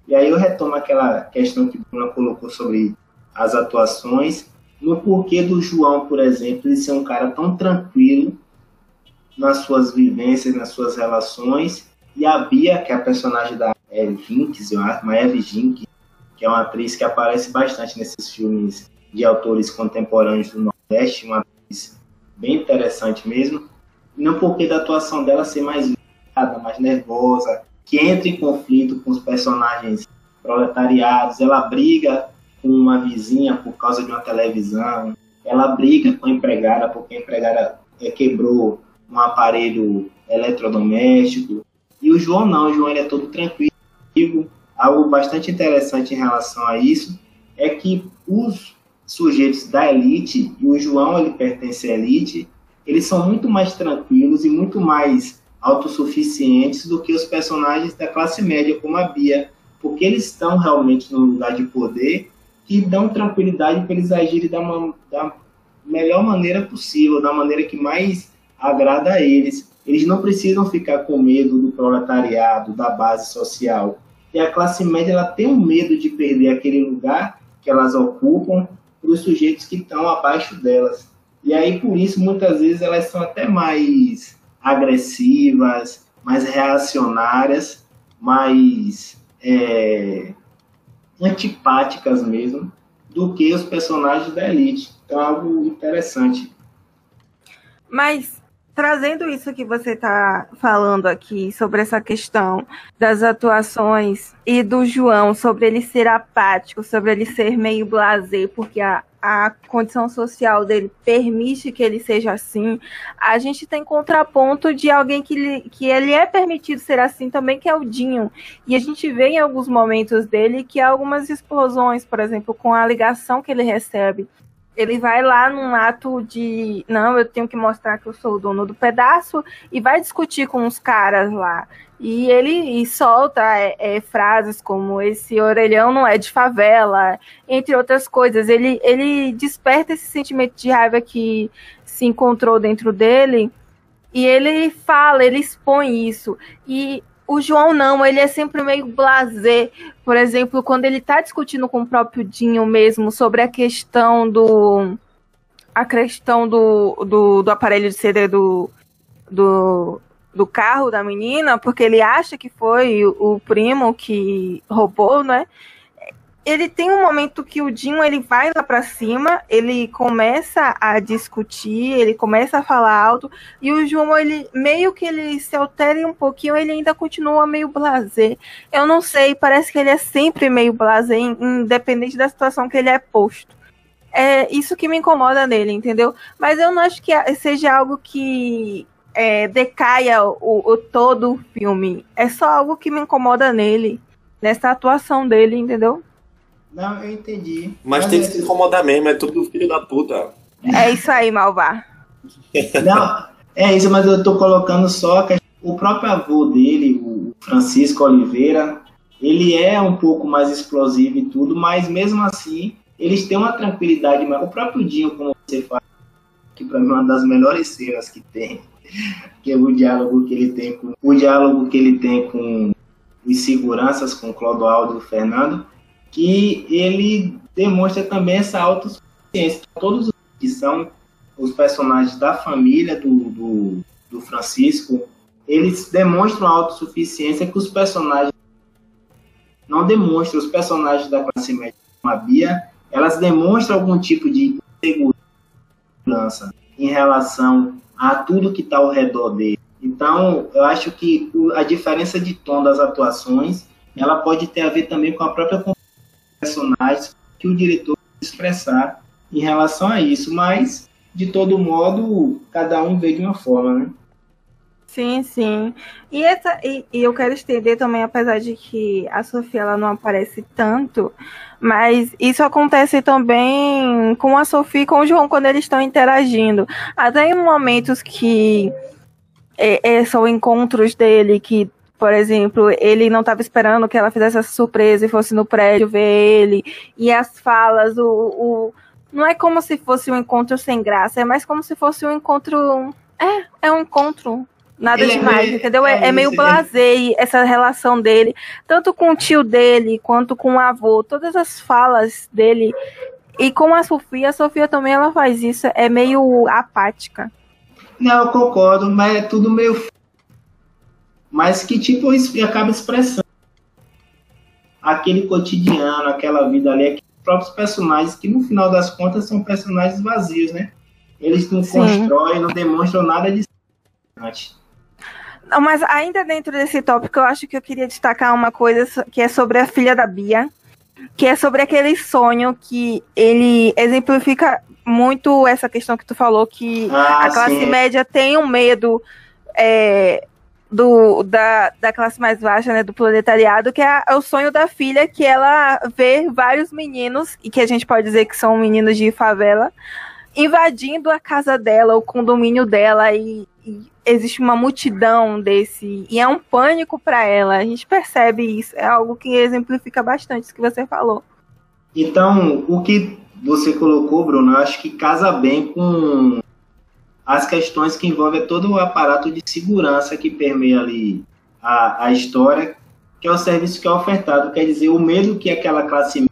E aí eu retomo aquela questão que Bruna colocou sobre as atuações, no porquê do João, por exemplo, ele ser um cara tão tranquilo nas suas vivências, nas suas relações, e a Bia, que é a personagem da Jinks, eu acho, Maeve Jinks, que é uma atriz que aparece bastante nesses filmes de autores contemporâneos do Nordeste, uma atriz bem interessante mesmo. Não porque da atuação dela ser mais mais nervosa, que entra em conflito com os personagens proletariados, ela briga com uma vizinha por causa de uma televisão, ela briga com a empregada porque a empregada é, quebrou um aparelho eletrodoméstico. E o João não, o João ele é todo tranquilo, algo bastante interessante em relação a isso é que os sujeitos da elite, e o João ele pertence à elite, eles são muito mais tranquilos e muito mais autossuficientes do que os personagens da classe média, como a Bia, porque eles estão realmente no lugar de poder que dão tranquilidade para eles agirem da, da melhor maneira possível, da maneira que mais agrada a eles. Eles não precisam ficar com medo do proletariado, da base social, e a classe média ela tem um medo de perder aquele lugar que elas ocupam para os sujeitos que estão abaixo delas. E aí, por isso, muitas vezes elas são até mais agressivas, mais reacionárias, mais é, antipáticas mesmo, do que os personagens da elite. Então, é algo interessante. Mas trazendo isso que você está falando aqui sobre essa questão das atuações e do João, sobre ele ser apático, sobre ele ser meio blazer, porque a, a condição social dele permite que ele seja assim, a gente tem contraponto de alguém que, que ele é permitido ser assim também, que é o Dinho. E a gente vê em alguns momentos dele que há algumas explosões, por exemplo, com a ligação que ele recebe ele vai lá num ato de não, eu tenho que mostrar que eu sou o dono do pedaço e vai discutir com os caras lá. E ele e solta é, é, frases como esse orelhão não é de favela, entre outras coisas. Ele, ele desperta esse sentimento de raiva que se encontrou dentro dele e ele fala, ele expõe isso. E o João não, ele é sempre meio blazer. Por exemplo, quando ele está discutindo com o próprio Dinho mesmo sobre a questão do. a questão do, do, do aparelho de CD do, do, do carro da menina, porque ele acha que foi o, o primo que roubou, né? Ele tem um momento que o Dinho ele vai lá para cima, ele começa a discutir, ele começa a falar alto, e o João ele meio que ele se altera um pouquinho, ele ainda continua meio blazer. Eu não sei, parece que ele é sempre meio blazer, independente da situação que ele é posto. É isso que me incomoda nele, entendeu? Mas eu não acho que seja algo que é, decaia o, o todo o filme. É só algo que me incomoda nele, nessa atuação dele, entendeu? Não, eu entendi. Mas, tem que se incomodar mesmo, é tudo filho da puta. É isso aí, Malvá. Não, é isso, mas eu tô colocando só que o próprio avô dele, o Francisco Oliveira, ele é um pouco mais explosivo e tudo, mas mesmo assim, eles têm uma tranquilidade. Mas o próprio Dinho, como você fala, que para mim é uma das melhores cenas que tem, que é o diálogo que ele tem com o diálogo que ele tem com os seguranças com Clodoaldo e o Fernando que ele demonstra também essa autossuficiência. Todos que são os personagens da família do, do, do Francisco, eles demonstram a autossuficiência que os personagens não demonstram. Os personagens da classe média, como a Bia, elas demonstram algum tipo de segurança em relação a tudo que está ao redor dele. Então, eu acho que a diferença de tom das atuações ela pode ter a ver também com a própria personagem que o diretor expressar em relação a isso, mas de todo modo cada um vê de uma forma, né? Sim, sim. E, essa, e, e, eu quero estender também, apesar de que a Sofia ela não aparece tanto, mas isso acontece também com a Sofia e com o João quando eles estão interagindo. Até em momentos que é, é, são encontros dele que por exemplo, ele não estava esperando que ela fizesse essa surpresa e fosse no prédio ver ele. E as falas, o, o, não é como se fosse um encontro sem graça, é mais como se fosse um encontro. É, é um encontro. Nada ele demais, é entendeu? É, é meio blasé essa relação dele, tanto com o tio dele quanto com o avô. Todas as falas dele. E com a Sofia, a Sofia também ela faz isso, é meio apática. Não, eu concordo, mas é tudo meio mas que tipo acaba expressando aquele cotidiano, aquela vida ali, aqueles próprios personagens que no final das contas são personagens vazios, né? Eles não Sim. constroem, não demonstram nada de não, mas ainda dentro desse tópico, eu acho que eu queria destacar uma coisa que é sobre a filha da Bia, que é sobre aquele sonho que ele exemplifica muito essa questão que tu falou, que ah, a classe sim. média tem um medo é, do, da, da classe mais baixa, né, do proletariado, que é, é, o sonho da filha, que ela vê vários meninos, e que a gente pode dizer que são meninos de favela, invadindo a casa dela, o condomínio dela, e, e existe uma multidão desse, e é um pânico para ela. A gente percebe isso, é algo que exemplifica bastante isso que você falou. Então, o que você colocou, Bruno, acho que casa bem com as questões que envolvem todo o aparato de segurança que permeia ali a, a história, que é o serviço que é ofertado. Quer dizer, o medo que aquela classe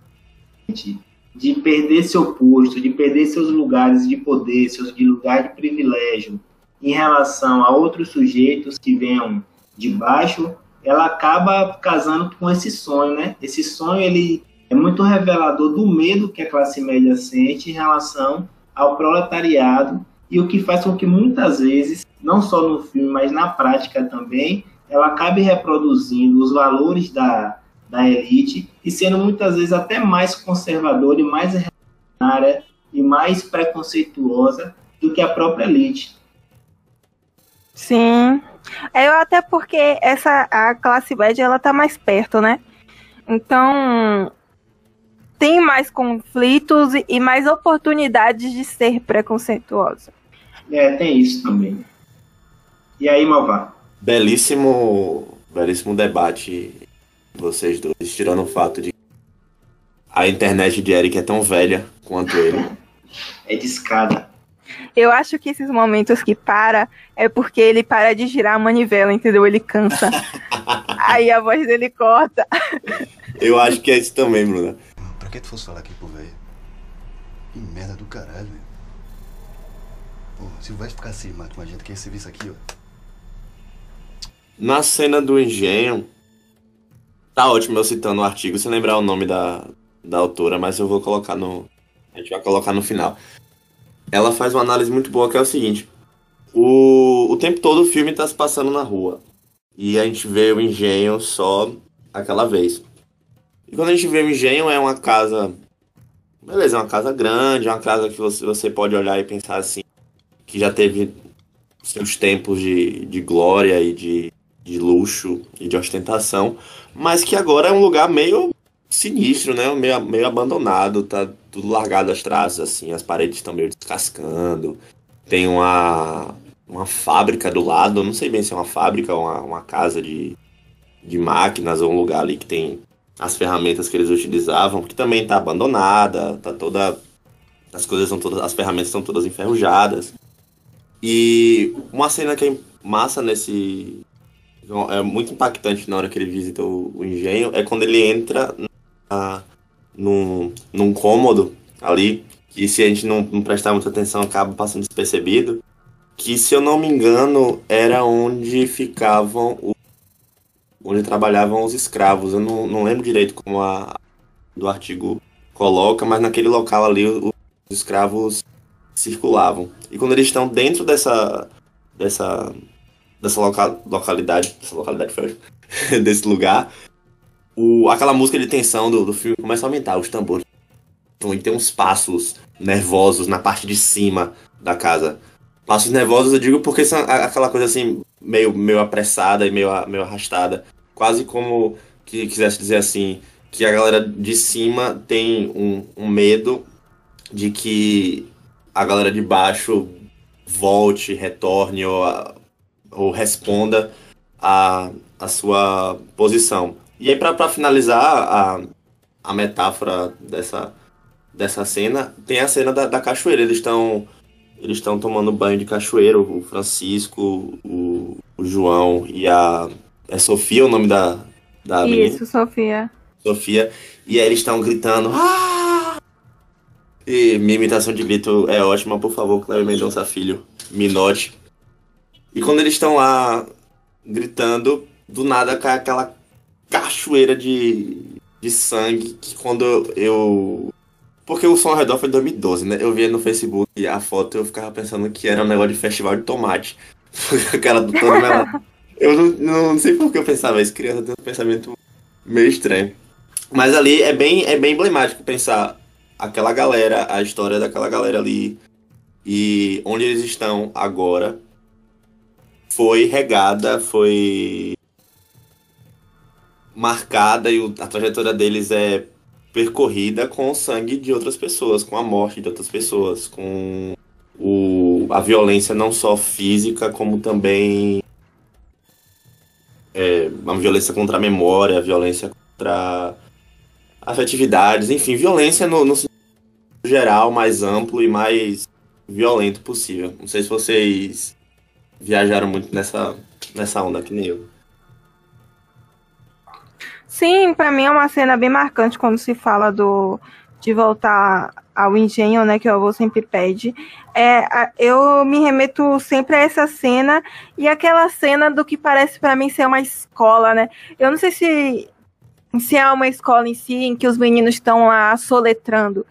de perder seu posto, de perder seus lugares de poder, seus de lugar de privilégio em relação a outros sujeitos que venham de baixo, ela acaba casando com esse sonho, né? Esse sonho ele é muito revelador do medo que a classe média sente em relação ao proletariado e o que faz com que muitas vezes, não só no filme, mas na prática também, ela acabe reproduzindo os valores da, da elite e sendo muitas vezes até mais conservadora e mais reacionária e mais preconceituosa do que a própria elite. Sim. É até porque essa a classe média ela tá mais perto, né? Então, tem mais conflitos e mais oportunidades de ser preconceituosa. É, tem isso também. E aí, Malvá? Belíssimo, belíssimo debate vocês dois, tirando o fato de a internet de Eric é tão velha quanto ele. É de escada. Eu acho que esses momentos que para é porque ele para de girar a manivela, entendeu? Ele cansa. Aí a voz dele corta. Eu acho que é isso também, Bruna que tu fosse falar aqui pro velho? Que merda do caralho, velho. Pô, se vai ficar assim, mata uma gente que receber isso aqui, ó. Na cena do engenho. Tá ótimo eu citando o artigo, sem lembrar o nome da, da autora, mas eu vou colocar no. A gente vai colocar no final. Ela faz uma análise muito boa que é o seguinte. O, o tempo todo o filme tá se passando na rua. E a gente vê o engenho só aquela vez. E quando a gente vê o engenho, é uma casa. Beleza, é uma casa grande, é uma casa que você, você pode olhar e pensar assim, que já teve seus tempos de, de glória e de, de luxo e de ostentação, mas que agora é um lugar meio sinistro, né? Meio, meio abandonado, tá tudo largado as traças, assim, as paredes estão meio descascando. Tem uma, uma fábrica do lado, não sei bem se é uma fábrica ou uma, uma casa de, de máquinas ou um lugar ali que tem as ferramentas que eles utilizavam, que também está abandonada, tá toda as coisas são todas, as ferramentas estão todas enferrujadas. E uma cena que é massa nesse é muito impactante na hora que ele visita o, o engenho é quando ele entra na, num, num cômodo ali que se a gente não, não prestar muita atenção acaba passando despercebido que se eu não me engano era onde ficavam onde trabalhavam os escravos. Eu não, não lembro direito como a do artigo coloca, mas naquele local ali os escravos circulavam. E quando eles estão dentro dessa dessa dessa local, localidade, dessa localidade desse lugar, o, aquela música de tensão do, do filme começa a aumentar, os tambores. Então, tem uns passos nervosos na parte de cima da casa. Passos nervosos eu digo porque são aquela coisa assim, meio, meio apressada e meio, meio arrastada. Quase como que quisesse dizer assim, que a galera de cima tem um, um medo de que a galera de baixo volte, retorne ou, ou responda a, a sua posição. E aí, para finalizar a, a metáfora dessa, dessa cena, tem a cena da, da cachoeira. Eles estão eles estão tomando banho de cachoeira, o Francisco, o, o João e a. É Sofia o nome da, da Isso, menina? Sofia. Sofia. E aí eles estão gritando. Ah! E minha imitação de grito é ótima, por favor, Cleber Mendonça Filho, me note. E quando eles estão lá gritando, do nada cai aquela cachoeira de, de sangue que quando eu. Porque o som ao redor foi em 2012, né? Eu via no Facebook a foto e eu ficava pensando que era um negócio de festival de tomate. Aquela do todo Eu não, não sei por que eu pensava isso, criança tem um pensamento meio estranho. Mas ali é bem, é bem emblemático pensar aquela galera, a história daquela galera ali e onde eles estão agora foi regada, foi marcada e a trajetória deles é percorrida com o sangue de outras pessoas, com a morte de outras pessoas, com o, a violência não só física, como também é, uma violência contra a memória, a violência contra afetividades, enfim, violência no, no geral mais amplo e mais violento possível. Não sei se vocês viajaram muito nessa, nessa onda que nem eu. Sim, para mim é uma cena bem marcante quando se fala do de voltar ao engenho, né, que o avô sempre pede. É, eu me remeto sempre a essa cena e aquela cena do que parece para mim ser uma escola, né? Eu não sei se se é uma escola em si em que os meninos estão lá soletrando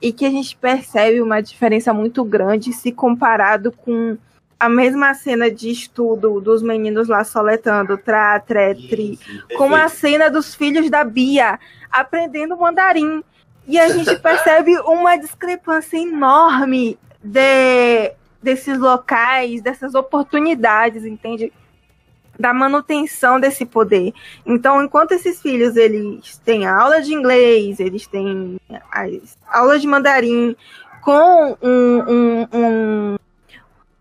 e que a gente percebe uma diferença muito grande se comparado com a mesma cena de estudo dos meninos lá soletando tra, tre, tri, com a cena dos filhos da Bia aprendendo mandarim. E a gente percebe uma discrepância enorme de, desses locais, dessas oportunidades, entende? Da manutenção desse poder. Então, enquanto esses filhos eles têm aula de inglês, eles têm as aulas de mandarim com um, um, um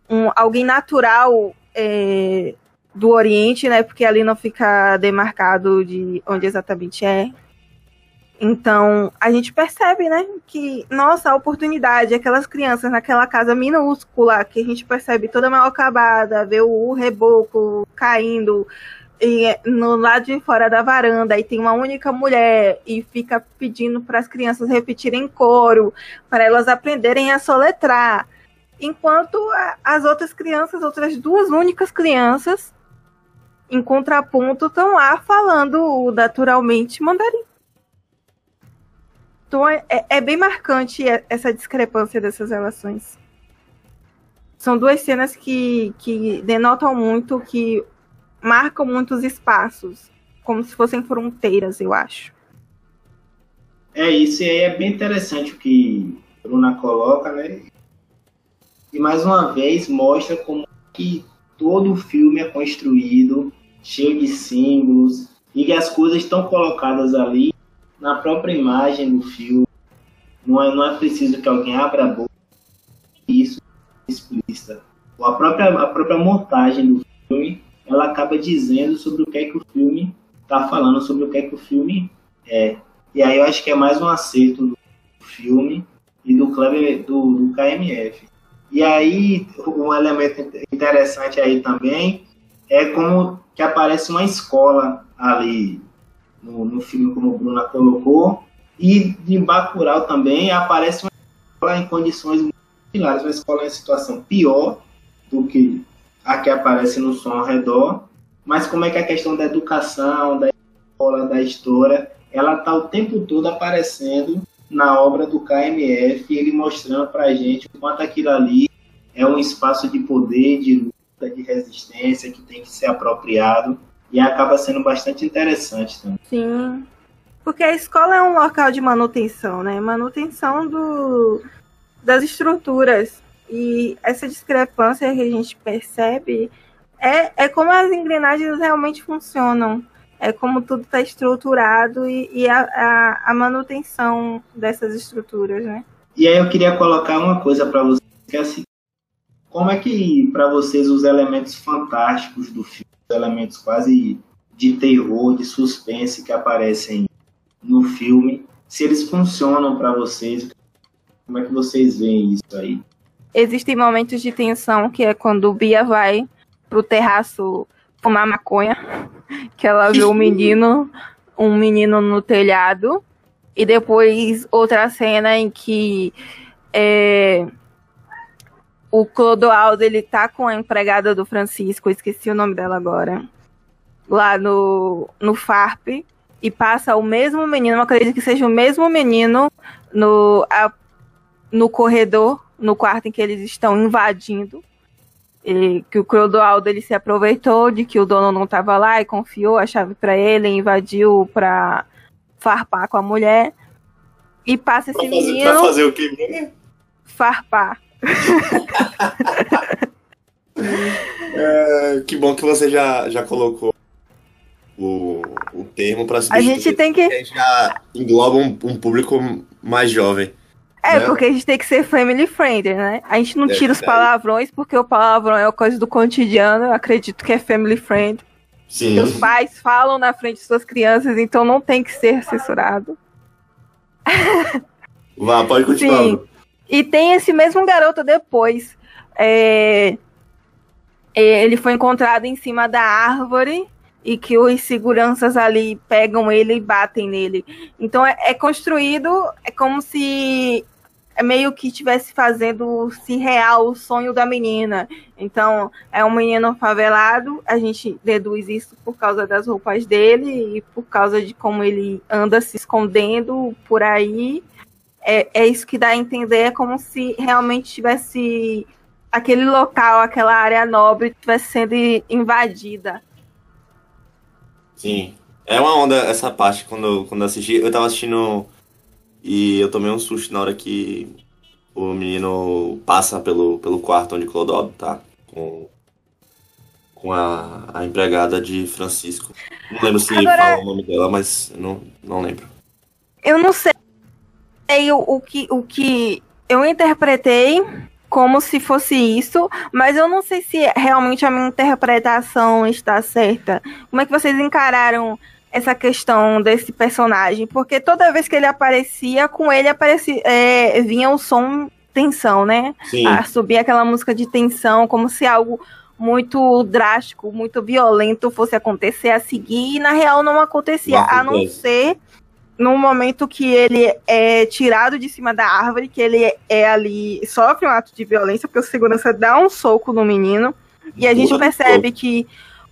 um, alguém natural é, do Oriente, né? Porque ali não fica demarcado de onde exatamente é. Então, a gente percebe, né, que, nossa, a oportunidade, aquelas crianças naquela casa minúscula, que a gente percebe toda mal acabada, vê o reboco caindo e, no lado de fora da varanda, e tem uma única mulher, e fica pedindo para as crianças repetirem coro, para elas aprenderem a soletrar enquanto as outras crianças, outras duas únicas crianças, em contraponto, estão lá falando naturalmente mandarim. Então é, é, é bem marcante essa discrepância dessas relações. São duas cenas que, que denotam muito, que marcam muitos espaços, como se fossem fronteiras, eu acho. É isso, e aí é bem interessante o que Bruna coloca, né? E mais uma vez mostra como que todo o filme é construído, cheio de símbolos, e que as coisas estão colocadas ali na própria imagem do filme. Não é, não é preciso que alguém abra a boca isso explícita. A própria, a própria montagem do filme ela acaba dizendo sobre o que é que o filme está falando, sobre o que é que o filme é. E aí eu acho que é mais um acerto do filme e do Kleber, do, do KMF. E aí, um elemento interessante aí também é como que aparece uma escola ali no, no filme, como o Bruna colocou, e de Bacurau também aparece uma escola em condições muito similares, uma escola em situação pior do que a que aparece no som ao redor, mas como é que a questão da educação, da escola, da história, ela está o tempo todo aparecendo na obra do KMF, ele mostrando para a gente o quanto aquilo ali é um espaço de poder, de luta, de resistência que tem que ser apropriado E acaba sendo bastante interessante também. Sim. Porque a escola é um local de manutenção, né? Manutenção do, das estruturas. E essa discrepância que a gente percebe é, é como as engrenagens realmente funcionam. É como tudo está estruturado e, e a, a, a, manutenção dessas estruturas, né? E aí eu queria colocar uma coisa para vocês, que é assim, como é que para vocês os elementos fantásticos do filme, elementos quase de terror, de suspense que aparecem no filme, se eles funcionam para vocês, como é que vocês veem isso aí? Existem momentos de tensão, que é quando o Bia vai pro terraço fumar maconha, que ela vê um menino, um menino no telhado, e depois outra cena em que é, o Clodoaldo ele tá com a empregada do Francisco, esqueci o nome dela agora, lá no, no FARP, e passa o mesmo menino, eu acredito que seja o mesmo menino no, a, no corredor, no quarto em que eles estão invadindo. E que o Clodoaldo ele se aproveitou de que o dono não estava lá e confiou a chave para ele, invadiu para farpar com a mulher. E passa esse pra fazer, menino. Pra fazer o que? Farpar. É, que bom que você já, já colocou o, o termo para A gente tem que. A gente já engloba um, um público mais jovem. É, né? porque a gente tem que ser family friendly, né? A gente não é, tira os palavrões, porque o palavrão é uma coisa do cotidiano, eu acredito que é family friendly. Sim. Os pais falam na frente de suas crianças, então não tem que ser censurado. Vá, pode continuar. Sim. E tem esse mesmo garoto depois. É... Ele foi encontrado em cima da árvore e que os seguranças ali pegam ele e batem nele. Então é, é construído, é como se é meio que estivesse fazendo se real o sonho da menina. Então, é um menino favelado, a gente deduz isso por causa das roupas dele e por causa de como ele anda se escondendo por aí. É, é isso que dá a entender, é como se realmente tivesse aquele local, aquela área nobre estivesse sendo invadida. Sim. É uma onda essa parte quando, quando eu assisti. Eu tava assistindo e eu tomei um susto na hora que o menino passa pelo, pelo quarto onde Clodoaldo tá. Com, com a, a empregada de Francisco. Não lembro se Agora, fala o nome dela, mas não, não lembro. Eu não sei o, o, que, o que eu interpretei como se fosse isso, mas eu não sei se realmente a minha interpretação está certa. Como é que vocês encararam essa questão desse personagem? Porque toda vez que ele aparecia, com ele aparecia, é, vinha o som tensão, né? Sim. A subir aquela música de tensão, como se algo muito drástico, muito violento fosse acontecer a seguir, e na real não acontecia, não a não ser no momento que ele é tirado de cima da árvore, que ele é ali, sofre um ato de violência, porque o segurança dá um soco no menino, e a gente percebe que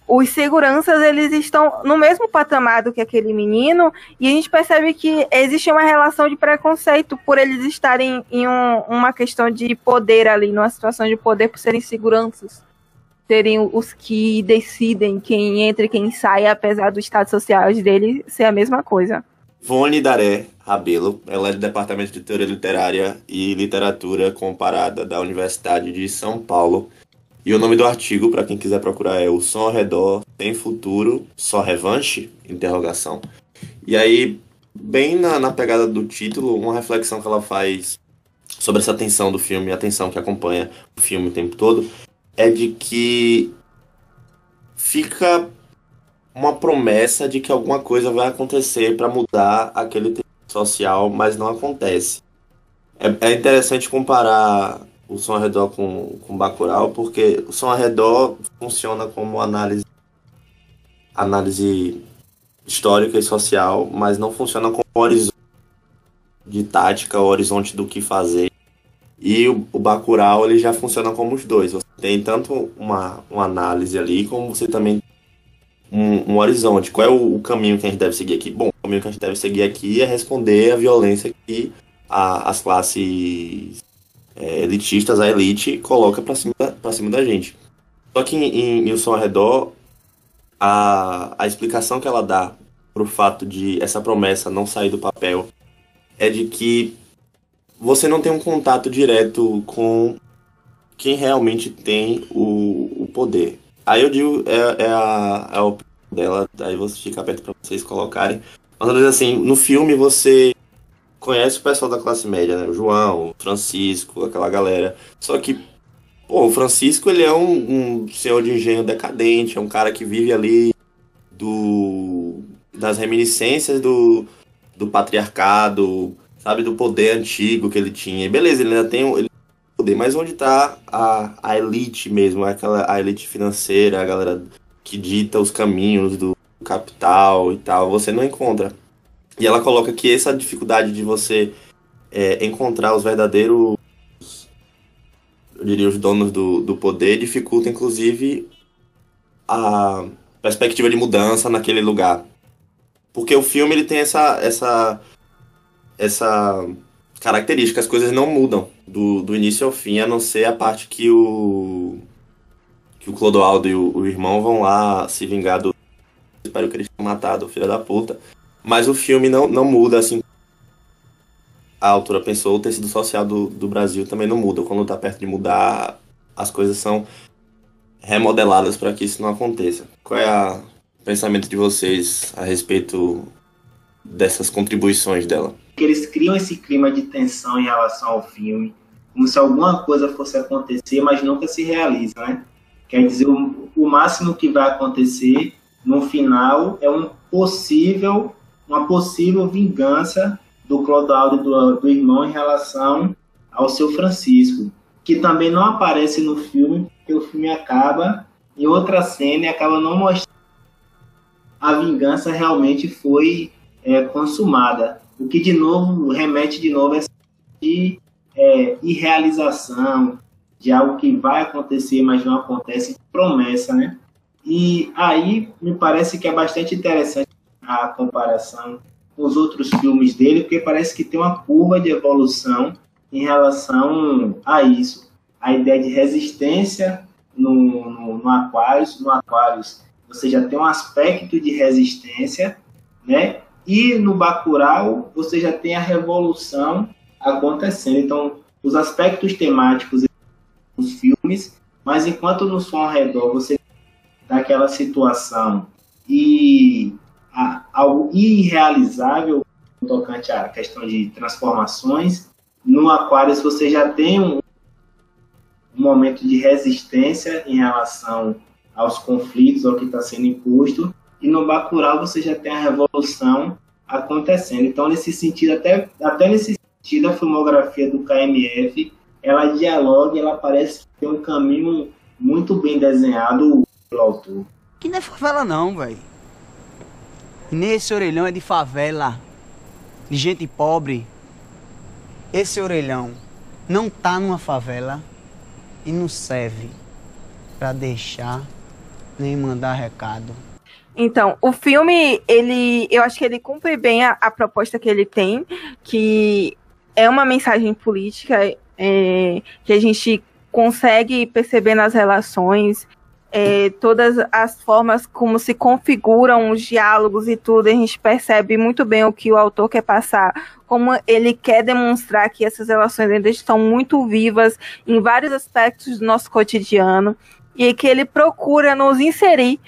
os seguranças eles estão no mesmo patamar do que aquele menino, e a gente percebe que existe uma relação de preconceito por eles estarem em um, uma questão de poder ali, numa situação de poder por serem seguranças. Serem os que decidem quem entra e quem sai, apesar do estado social dele ser a mesma coisa. Vone Daré Rabelo, ela é do Departamento de Teoria Literária e Literatura Comparada da Universidade de São Paulo. E o nome do artigo, para quem quiser procurar, é O Som ao Redor Tem Futuro, Só Revanche? Interrogação. E aí, bem na, na pegada do título, uma reflexão que ela faz sobre essa tensão do filme, a tensão que acompanha o filme o tempo todo, é de que fica uma promessa de que alguma coisa vai acontecer para mudar aquele tempo social, mas não acontece. É, é, interessante comparar o som ao redor com, com Bacurau, porque o som ao redor funciona como análise, análise histórica e social, mas não funciona como horizonte de tática, horizonte do que fazer. E o, o Bacurau ele já funciona como os dois. Você tem tanto uma, uma análise ali, como você também um, um horizonte. Qual é o, o, caminho que a gente deve seguir aqui? Bom, o caminho que a gente deve seguir aqui é responder à violência que a, as classes é, elitistas, a elite, coloca para cima, pra cima da gente. Só que em, O Som ao Redor, a, a explicação que ela dá pro fato de essa promessa não sair do papel é de que você não tem um contato direto com quem realmente tem o, o poder. Aí eu digo, é, é a, é a opinião dela, aí você fica aberto para vocês colocarem. Mas assim, no filme você conhece o pessoal da classe média, né? O João, o Francisco, aquela galera. Só que, pô, o Francisco ele é um, um senhor de engenho decadente, é um cara que vive ali do das reminiscências do, do patriarcado, sabe, do poder antigo que ele tinha. E beleza, ele ainda tem ele poder, mas onde está a, a elite mesmo, aquela a elite financeira, a galera que dita os caminhos do capital e tal, você não encontra. E ela coloca que essa dificuldade de você é, encontrar os verdadeiros, eu diria, os donos do, do poder, dificulta inclusive a perspectiva de mudança naquele lugar. Porque o filme ele tem essa, essa, essa característica, as coisas não mudam do, do início ao fim, a não ser a parte que o que o Clodoaldo e o, o irmão vão lá se vingar do espero que eles tenham matado o filho da puta. Mas o filme não, não muda, assim. A autora pensou, o tecido social do, do Brasil também não muda. Quando tá perto de mudar, as coisas são remodeladas para que isso não aconteça. Qual é a, pensamento de vocês a respeito dessas contribuições dela? Eles criam esse clima de tensão em relação ao filme, como se alguma coisa fosse acontecer, mas nunca se realiza, né? Quer dizer, o, o máximo que vai acontecer no final é um possível, uma possível vingança do Clodoaldo e do, do irmão em relação ao seu Francisco, que também não aparece no filme, porque o filme acaba em outra cena e acaba não mostrando a vingança realmente foi é, consumada. O que de novo remete de novo a essa de é, irrealização, de algo que vai acontecer, mas não acontece, promessa, né? E aí me parece que é bastante interessante a comparação com os outros filmes dele, porque parece que tem uma curva de evolução em relação a isso. A ideia de resistência no, no, no Aquarius, no Aquarius você já tem um aspecto de resistência, né? E no Bacurau você já tem a revolução acontecendo. Então, os aspectos temáticos dos filmes, mas enquanto no som ao redor você daquela situação e algo irrealizável tocante à questão de transformações, no Aquarius você já tem um, um momento de resistência em relação aos conflitos, ao que está sendo imposto, e no Bacurau você já tem a revolução acontecendo. Então, nesse sentido, até, até nesse sentido, a filmografia do KMF, ela dialoga, ela parece ter um caminho muito bem desenhado pelo autor. Que não é favela não, velho. Nesse orelhão é de favela, de gente pobre. Esse orelhão não tá numa favela e não serve para deixar nem mandar recado. Então, o filme, ele, eu acho que ele cumpre bem a, a proposta que ele tem, que é uma mensagem política é, que a gente consegue perceber nas relações, é, todas as formas como se configuram os diálogos e tudo, a gente percebe muito bem o que o autor quer passar, como ele quer demonstrar que essas relações ainda estão muito vivas em vários aspectos do nosso cotidiano e que ele procura nos inserir,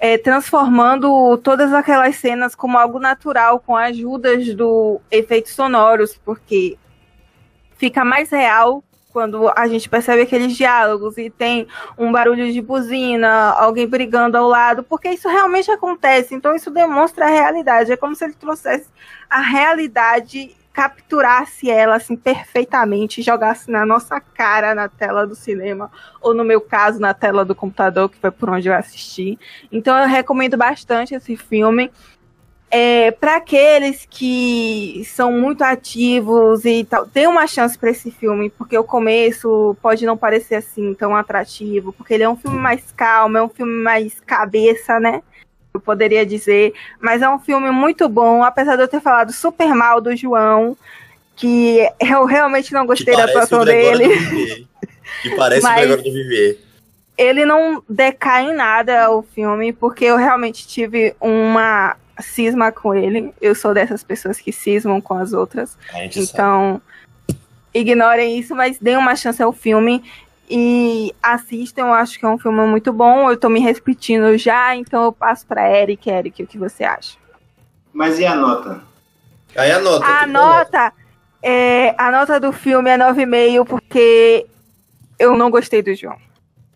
é, transformando todas aquelas cenas como algo natural, com ajudas do efeitos sonoros, porque fica mais real quando a gente percebe aqueles diálogos e tem um barulho de buzina, alguém brigando ao lado, porque isso realmente acontece. Então isso demonstra a realidade. É como se ele trouxesse a realidade capturasse ela assim perfeitamente, jogasse na nossa cara na tela do cinema, ou no meu caso na tela do computador, que foi por onde eu assisti. Então eu recomendo bastante esse filme. É, para aqueles que são muito ativos e tal, tem uma chance para esse filme, porque o começo pode não parecer assim tão atrativo, porque ele é um filme mais calmo, é um filme mais cabeça, né? Eu poderia dizer. Mas é um filme muito bom, apesar de eu ter falado super mal do João, que eu realmente não gostei da atuação dele. Que parece mas... o Gregório do Viver. ele não decai em nada o filme, porque eu realmente tive uma cisma com ele. Eu sou dessas pessoas que cismam com as outras. Então, sabe. ignorem isso, mas deem uma chance ao filme e assistam. Eu acho que é um filme muito bom. Eu tô me repetindo já, então eu passo pra Eric. Eric, o que você acha? Mas e a nota? Aí a nota. A nota, é, a nota do filme é 9,5 porque eu não gostei do João.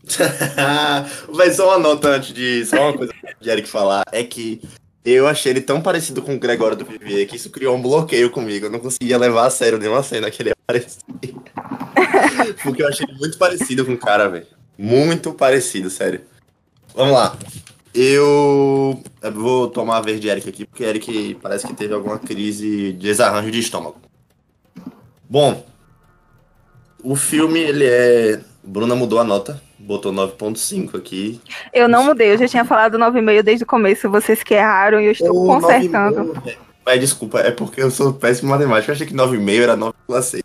Mas só uma nota antes de. Só uma coisa de Eric falar. É que eu achei ele tão parecido com o Gregório do Vivier que isso criou um bloqueio comigo. Eu não conseguia levar a sério nenhuma cena que ele aparecia. Porque eu achei ele muito parecido com o cara, velho. Muito parecido, sério. Vamos lá. Eu... eu vou tomar a vez de Eric aqui, porque Eric parece que teve alguma crise de desarranjo de estômago. Bom, o filme, ele é. Bruna mudou a nota botou 9.5 aqui. Eu não mudei, eu já tinha falado 9,5 desde o começo, vocês que erraram e eu estou consertando. Mas desculpa, é porque eu sou péssimo em matemática, eu achei que 9,5 era 9,6.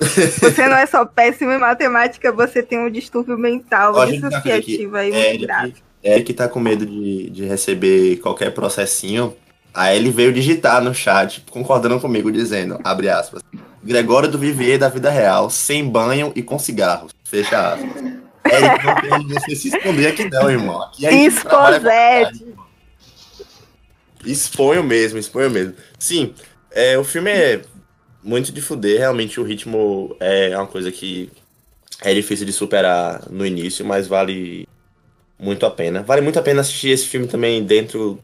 Você não é só péssimo em matemática, você tem um distúrbio mental Ó, dissociativo aí muito Eric, grave. Eric tá com medo de, de receber qualquer processinho. Aí ele veio digitar no chat, concordando comigo, dizendo, abre aspas, Gregório do Vivier da vida real, sem banho e com cigarros, fecha aspas. É, não tem você se esconder aqui não, irmão. Aqui Escosete. Exponho mesmo, exponho mesmo. Sim, é, o filme é muito de fuder, realmente o ritmo é uma coisa que é difícil de superar no início, mas vale muito a pena. Vale muito a pena assistir esse filme também dentro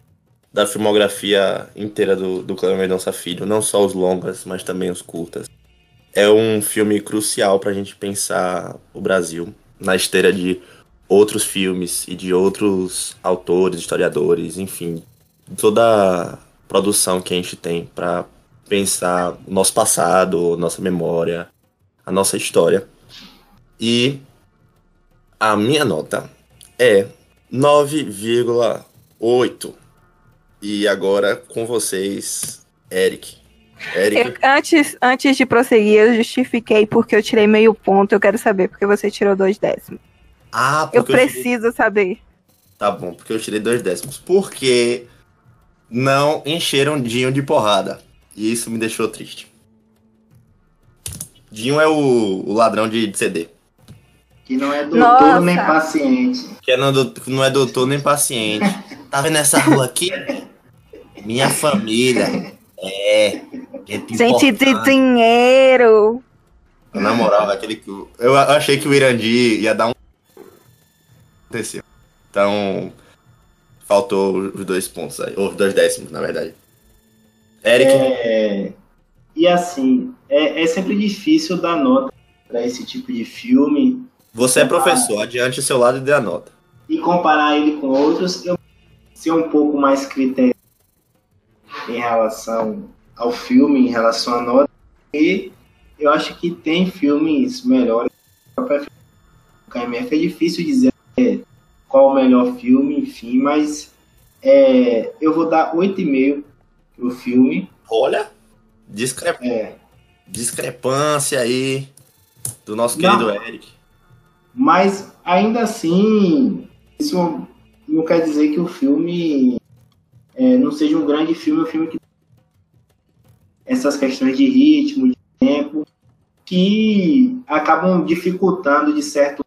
da filmografia inteira do, do Cleber Mendonça Filho, não só os longas, mas também os curtas. É um filme crucial pra gente pensar o Brasil na esteira de outros filmes e de outros autores, historiadores, enfim, toda a produção que a gente tem para pensar o nosso passado, nossa memória, a nossa história. E a minha nota é 9,8. E agora com vocês, Eric. Eu, antes, antes de prosseguir, eu justifiquei porque eu tirei meio ponto. Eu quero saber porque você tirou dois décimos. Ah, porque eu preciso eu tirei... saber. Tá bom, porque eu tirei dois décimos. Porque não encheram Dinho de porrada. E isso me deixou triste. Dinho é o, o ladrão de, de CD. Que não é doutor Nossa. nem paciente. Que não, é não é doutor nem paciente. tá vendo essa rua aqui? Minha família. É. Gente de dinheiro. Na moral, aquele que. Eu achei que o Irandi ia dar um. Aconteceu. Então. Faltou os dois pontos aí. Ou os dois décimos, na verdade. Eric. É... E assim, é, é sempre difícil dar nota para esse tipo de filme. Você é professor, adiante o seu lado e dê a nota. E comparar ele com outros, eu ser um pouco mais critério em relação ao filme, em relação à nota. E eu acho que tem filmes melhores. O KMF é difícil dizer qual o melhor filme, enfim, mas é, eu vou dar 8,5 pro filme. Olha, discrep... é. discrepância aí do nosso querido não, Eric. Mas ainda assim, isso não quer dizer que o filme é, não seja um grande filme, um filme que essas questões de ritmo, de tempo, que acabam dificultando de certo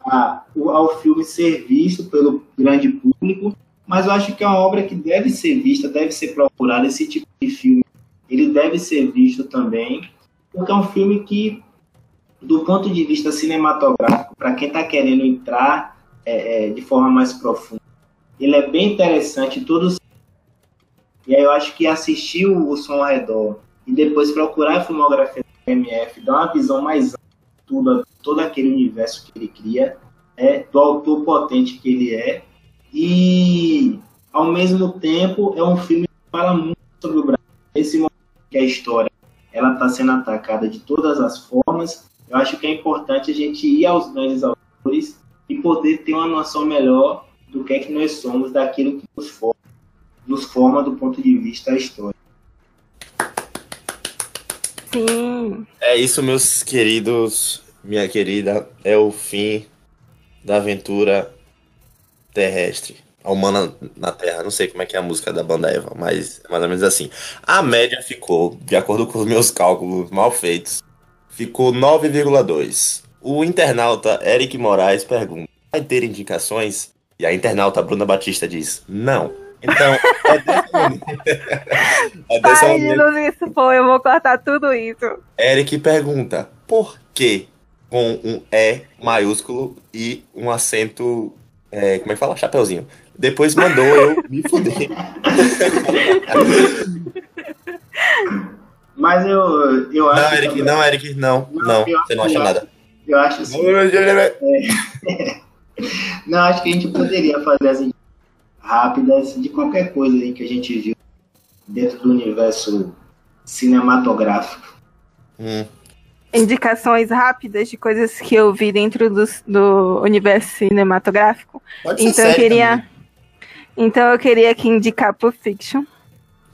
a, ao filme ser visto pelo grande público, mas eu acho que é uma obra que deve ser vista, deve ser procurada, esse tipo de filme, ele deve ser visto também, porque é um filme que, do ponto de vista cinematográfico, para quem está querendo entrar é, é, de forma mais profunda, ele é bem interessante, todos e aí eu acho que assistir o som ao redor e depois procurar a filmografia do MF, dar uma visão mais ampla, todo aquele universo que ele cria, é do autor potente que ele é. E ao mesmo tempo é um filme que fala muito sobre o Brasil. Esse momento que a história ela está sendo atacada de todas as formas, eu acho que é importante a gente ir aos grandes autores e poder ter uma noção melhor do que é que nós somos, daquilo que nos forma, nos forma do ponto de vista histórico. Sim. É isso, meus queridos, minha querida, é o fim da aventura terrestre. A humana na Terra. Não sei como é que é a música da banda Eva, mas é mais ou menos assim. A média ficou, de acordo com os meus cálculos mal feitos, ficou 9,2. O internauta Eric Moraes pergunta: vai ter indicações? E a internauta Bruna Batista diz: não. Então, é desse momento. é desse Ai, momento. isso foi, eu vou cortar tudo isso. Eric pergunta: por que com um E maiúsculo e um acento. É, como é que fala? Chapeuzinho. Depois mandou eu me fuder. Mas eu, eu acho. Não, Eric, também... não, Eric, não. Não, não você não acha nada. Eu acho assim. é... não, acho que a gente poderia fazer as rápidas de qualquer coisa aí que a gente viu dentro do universo cinematográfico. Hum. Indicações rápidas de coisas que eu vi dentro do, do universo cinematográfico. Pode então eu queria. Também. Então eu queria aqui indicar Pulp Fiction.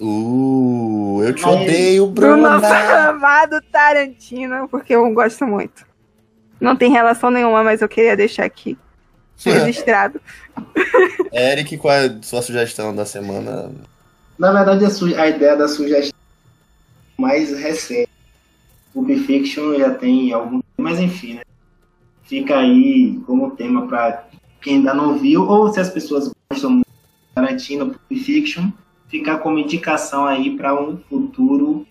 Uh, eu te odeio, Bruna. Do nosso amado Tarantino, porque eu gosto muito. Não tem relação nenhuma, mas eu queria deixar aqui registrado. Eric, qual é a sua sugestão da semana? Na verdade, a, a ideia da sugestão mais recente. Pulp Fiction já tem algum. Mas enfim, né? Fica aí como tema para quem ainda não viu, ou se as pessoas gostam muito de Tarantino, Pulp Fiction, ficar como indicação aí para um futuro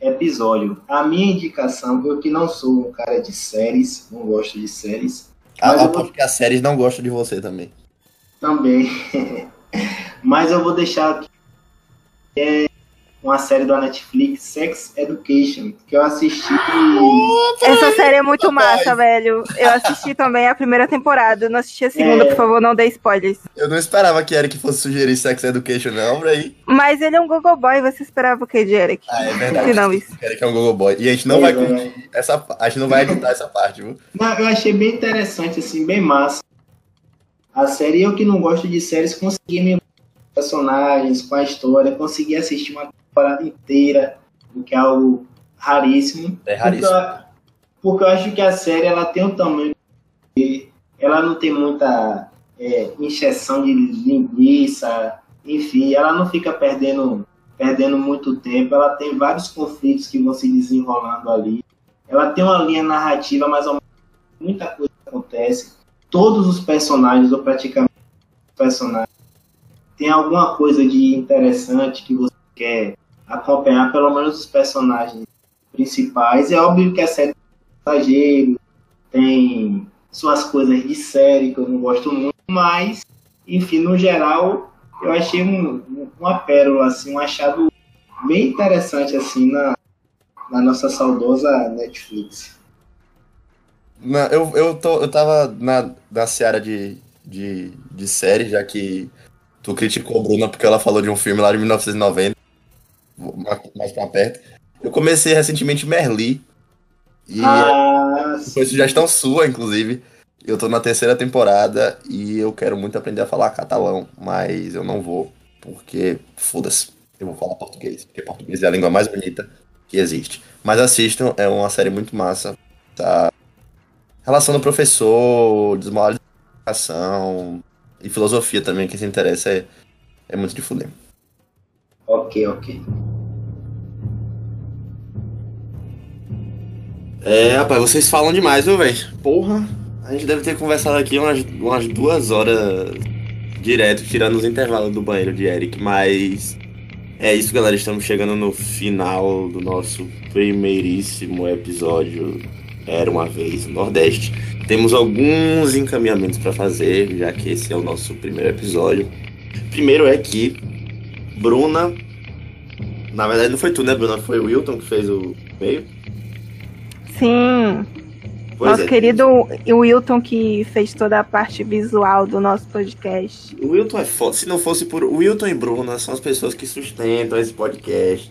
episódio. A minha indicação, eu que não sou um cara de séries, não gosto de séries. Ah, vou... porque as séries não gostam de você também. Também. mas eu vou deixar aqui. É uma série da Netflix, Sex Education, que eu assisti. Essa série é muito massa, velho. Eu assisti também a primeira temporada. não assisti a segunda, é... por favor, não dê spoilers. Eu não esperava que Eric fosse sugerir Sex Education, não, aí. Mas ele é um Google Boy, você esperava o que de Eric? Ah, é verdade. Não, isso. Eric é um Google Boy. E a gente não é, vai é. essa, a gente não vai editar essa parte, viu? Não, eu achei bem interessante, assim, bem massa. A série, eu que não gosto de séries, consegui me personagens, com a história, consegui assistir uma temporada inteira, o que é algo raríssimo. É raríssimo. Porque eu, porque eu acho que a série ela tem um tamanho ela não tem muita é, injeção de linguiça, enfim, ela não fica perdendo, perdendo muito tempo, ela tem vários conflitos que vão se desenrolando ali. Ela tem uma linha narrativa, mas muita coisa acontece. Todos os personagens, ou praticamente os personagens, tem alguma coisa de interessante que você quer acompanhar pelo menos os personagens principais. É óbvio que a série passageiro tem suas coisas de série que eu não gosto muito, mas enfim, no geral, eu achei um, uma pérola, assim, um achado bem interessante assim na, na nossa saudosa Netflix. Eu, eu, tô, eu tava na, na seara de, de, de série, já que tu criticou a Bruna porque ela falou de um filme lá de 1990 mais pra perto. Eu comecei recentemente Merli. E ah, foi sugestão sua, inclusive. Eu tô na terceira temporada e eu quero muito aprender a falar catalão, mas eu não vou, porque foda-se. Eu vou falar português, porque português é a língua mais bonita que existe. Mas assistam, é uma série muito massa. Tá? Relação do professor, desmoralização e filosofia também, quem se interessa é, é muito de fuder. Ok, ok. É, rapaz, vocês falam demais, viu, velho? Porra, a gente deve ter conversado aqui umas, umas duas horas direto, tirando os intervalos do banheiro de Eric, mas é isso, galera. Estamos chegando no final do nosso primeiríssimo episódio. Era uma vez no Nordeste. Temos alguns encaminhamentos para fazer, já que esse é o nosso primeiro episódio. Primeiro é que Bruna. Na verdade, não foi tu, né, Bruna? Foi o Wilton que fez o meio. Sim. Pois nosso é. querido Wilton que fez toda a parte visual do nosso podcast. O Wilton é foda. Se não fosse por. Wilton e Bruna são as pessoas que sustentam esse podcast.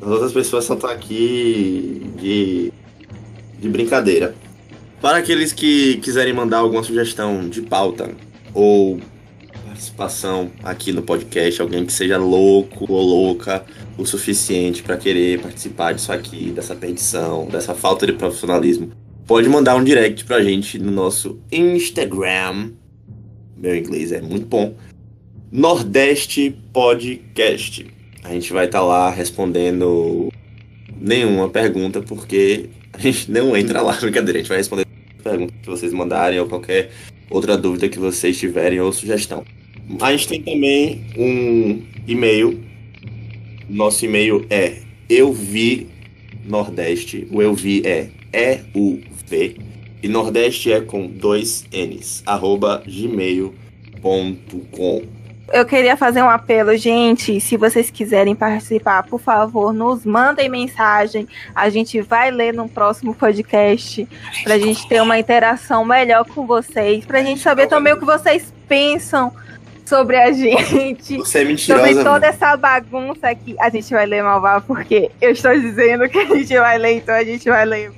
As outras pessoas só estão aqui de, de brincadeira. Para aqueles que quiserem mandar alguma sugestão de pauta ou participação aqui no podcast, alguém que seja louco ou louca o suficiente para querer participar disso aqui, dessa perdição, dessa falta de profissionalismo pode mandar um direct pra gente no nosso Instagram. Meu inglês é muito bom. Nordeste Podcast. A gente vai estar tá lá respondendo nenhuma pergunta, porque a gente não entra lá, brincadeira. A gente vai responder perguntas que vocês mandarem ou qualquer outra dúvida que vocês tiverem ou sugestão. A gente tem também um e-mail. Nosso e-mail é eu vi Nordeste. O eu vi é E-U-V. E Nordeste é com dois N's. Arroba gmail.com. Eu queria fazer um apelo, gente. Se vocês quiserem participar, por favor, nos mandem mensagem. A gente vai ler no próximo podcast. Pra gente ter uma interação melhor com vocês. Pra gente saber também o que vocês pensam sobre a gente. Você é mentirosa. Sobre toda essa bagunça aqui. A gente vai ler Malvá porque eu estou dizendo que a gente vai ler, então a gente vai ler.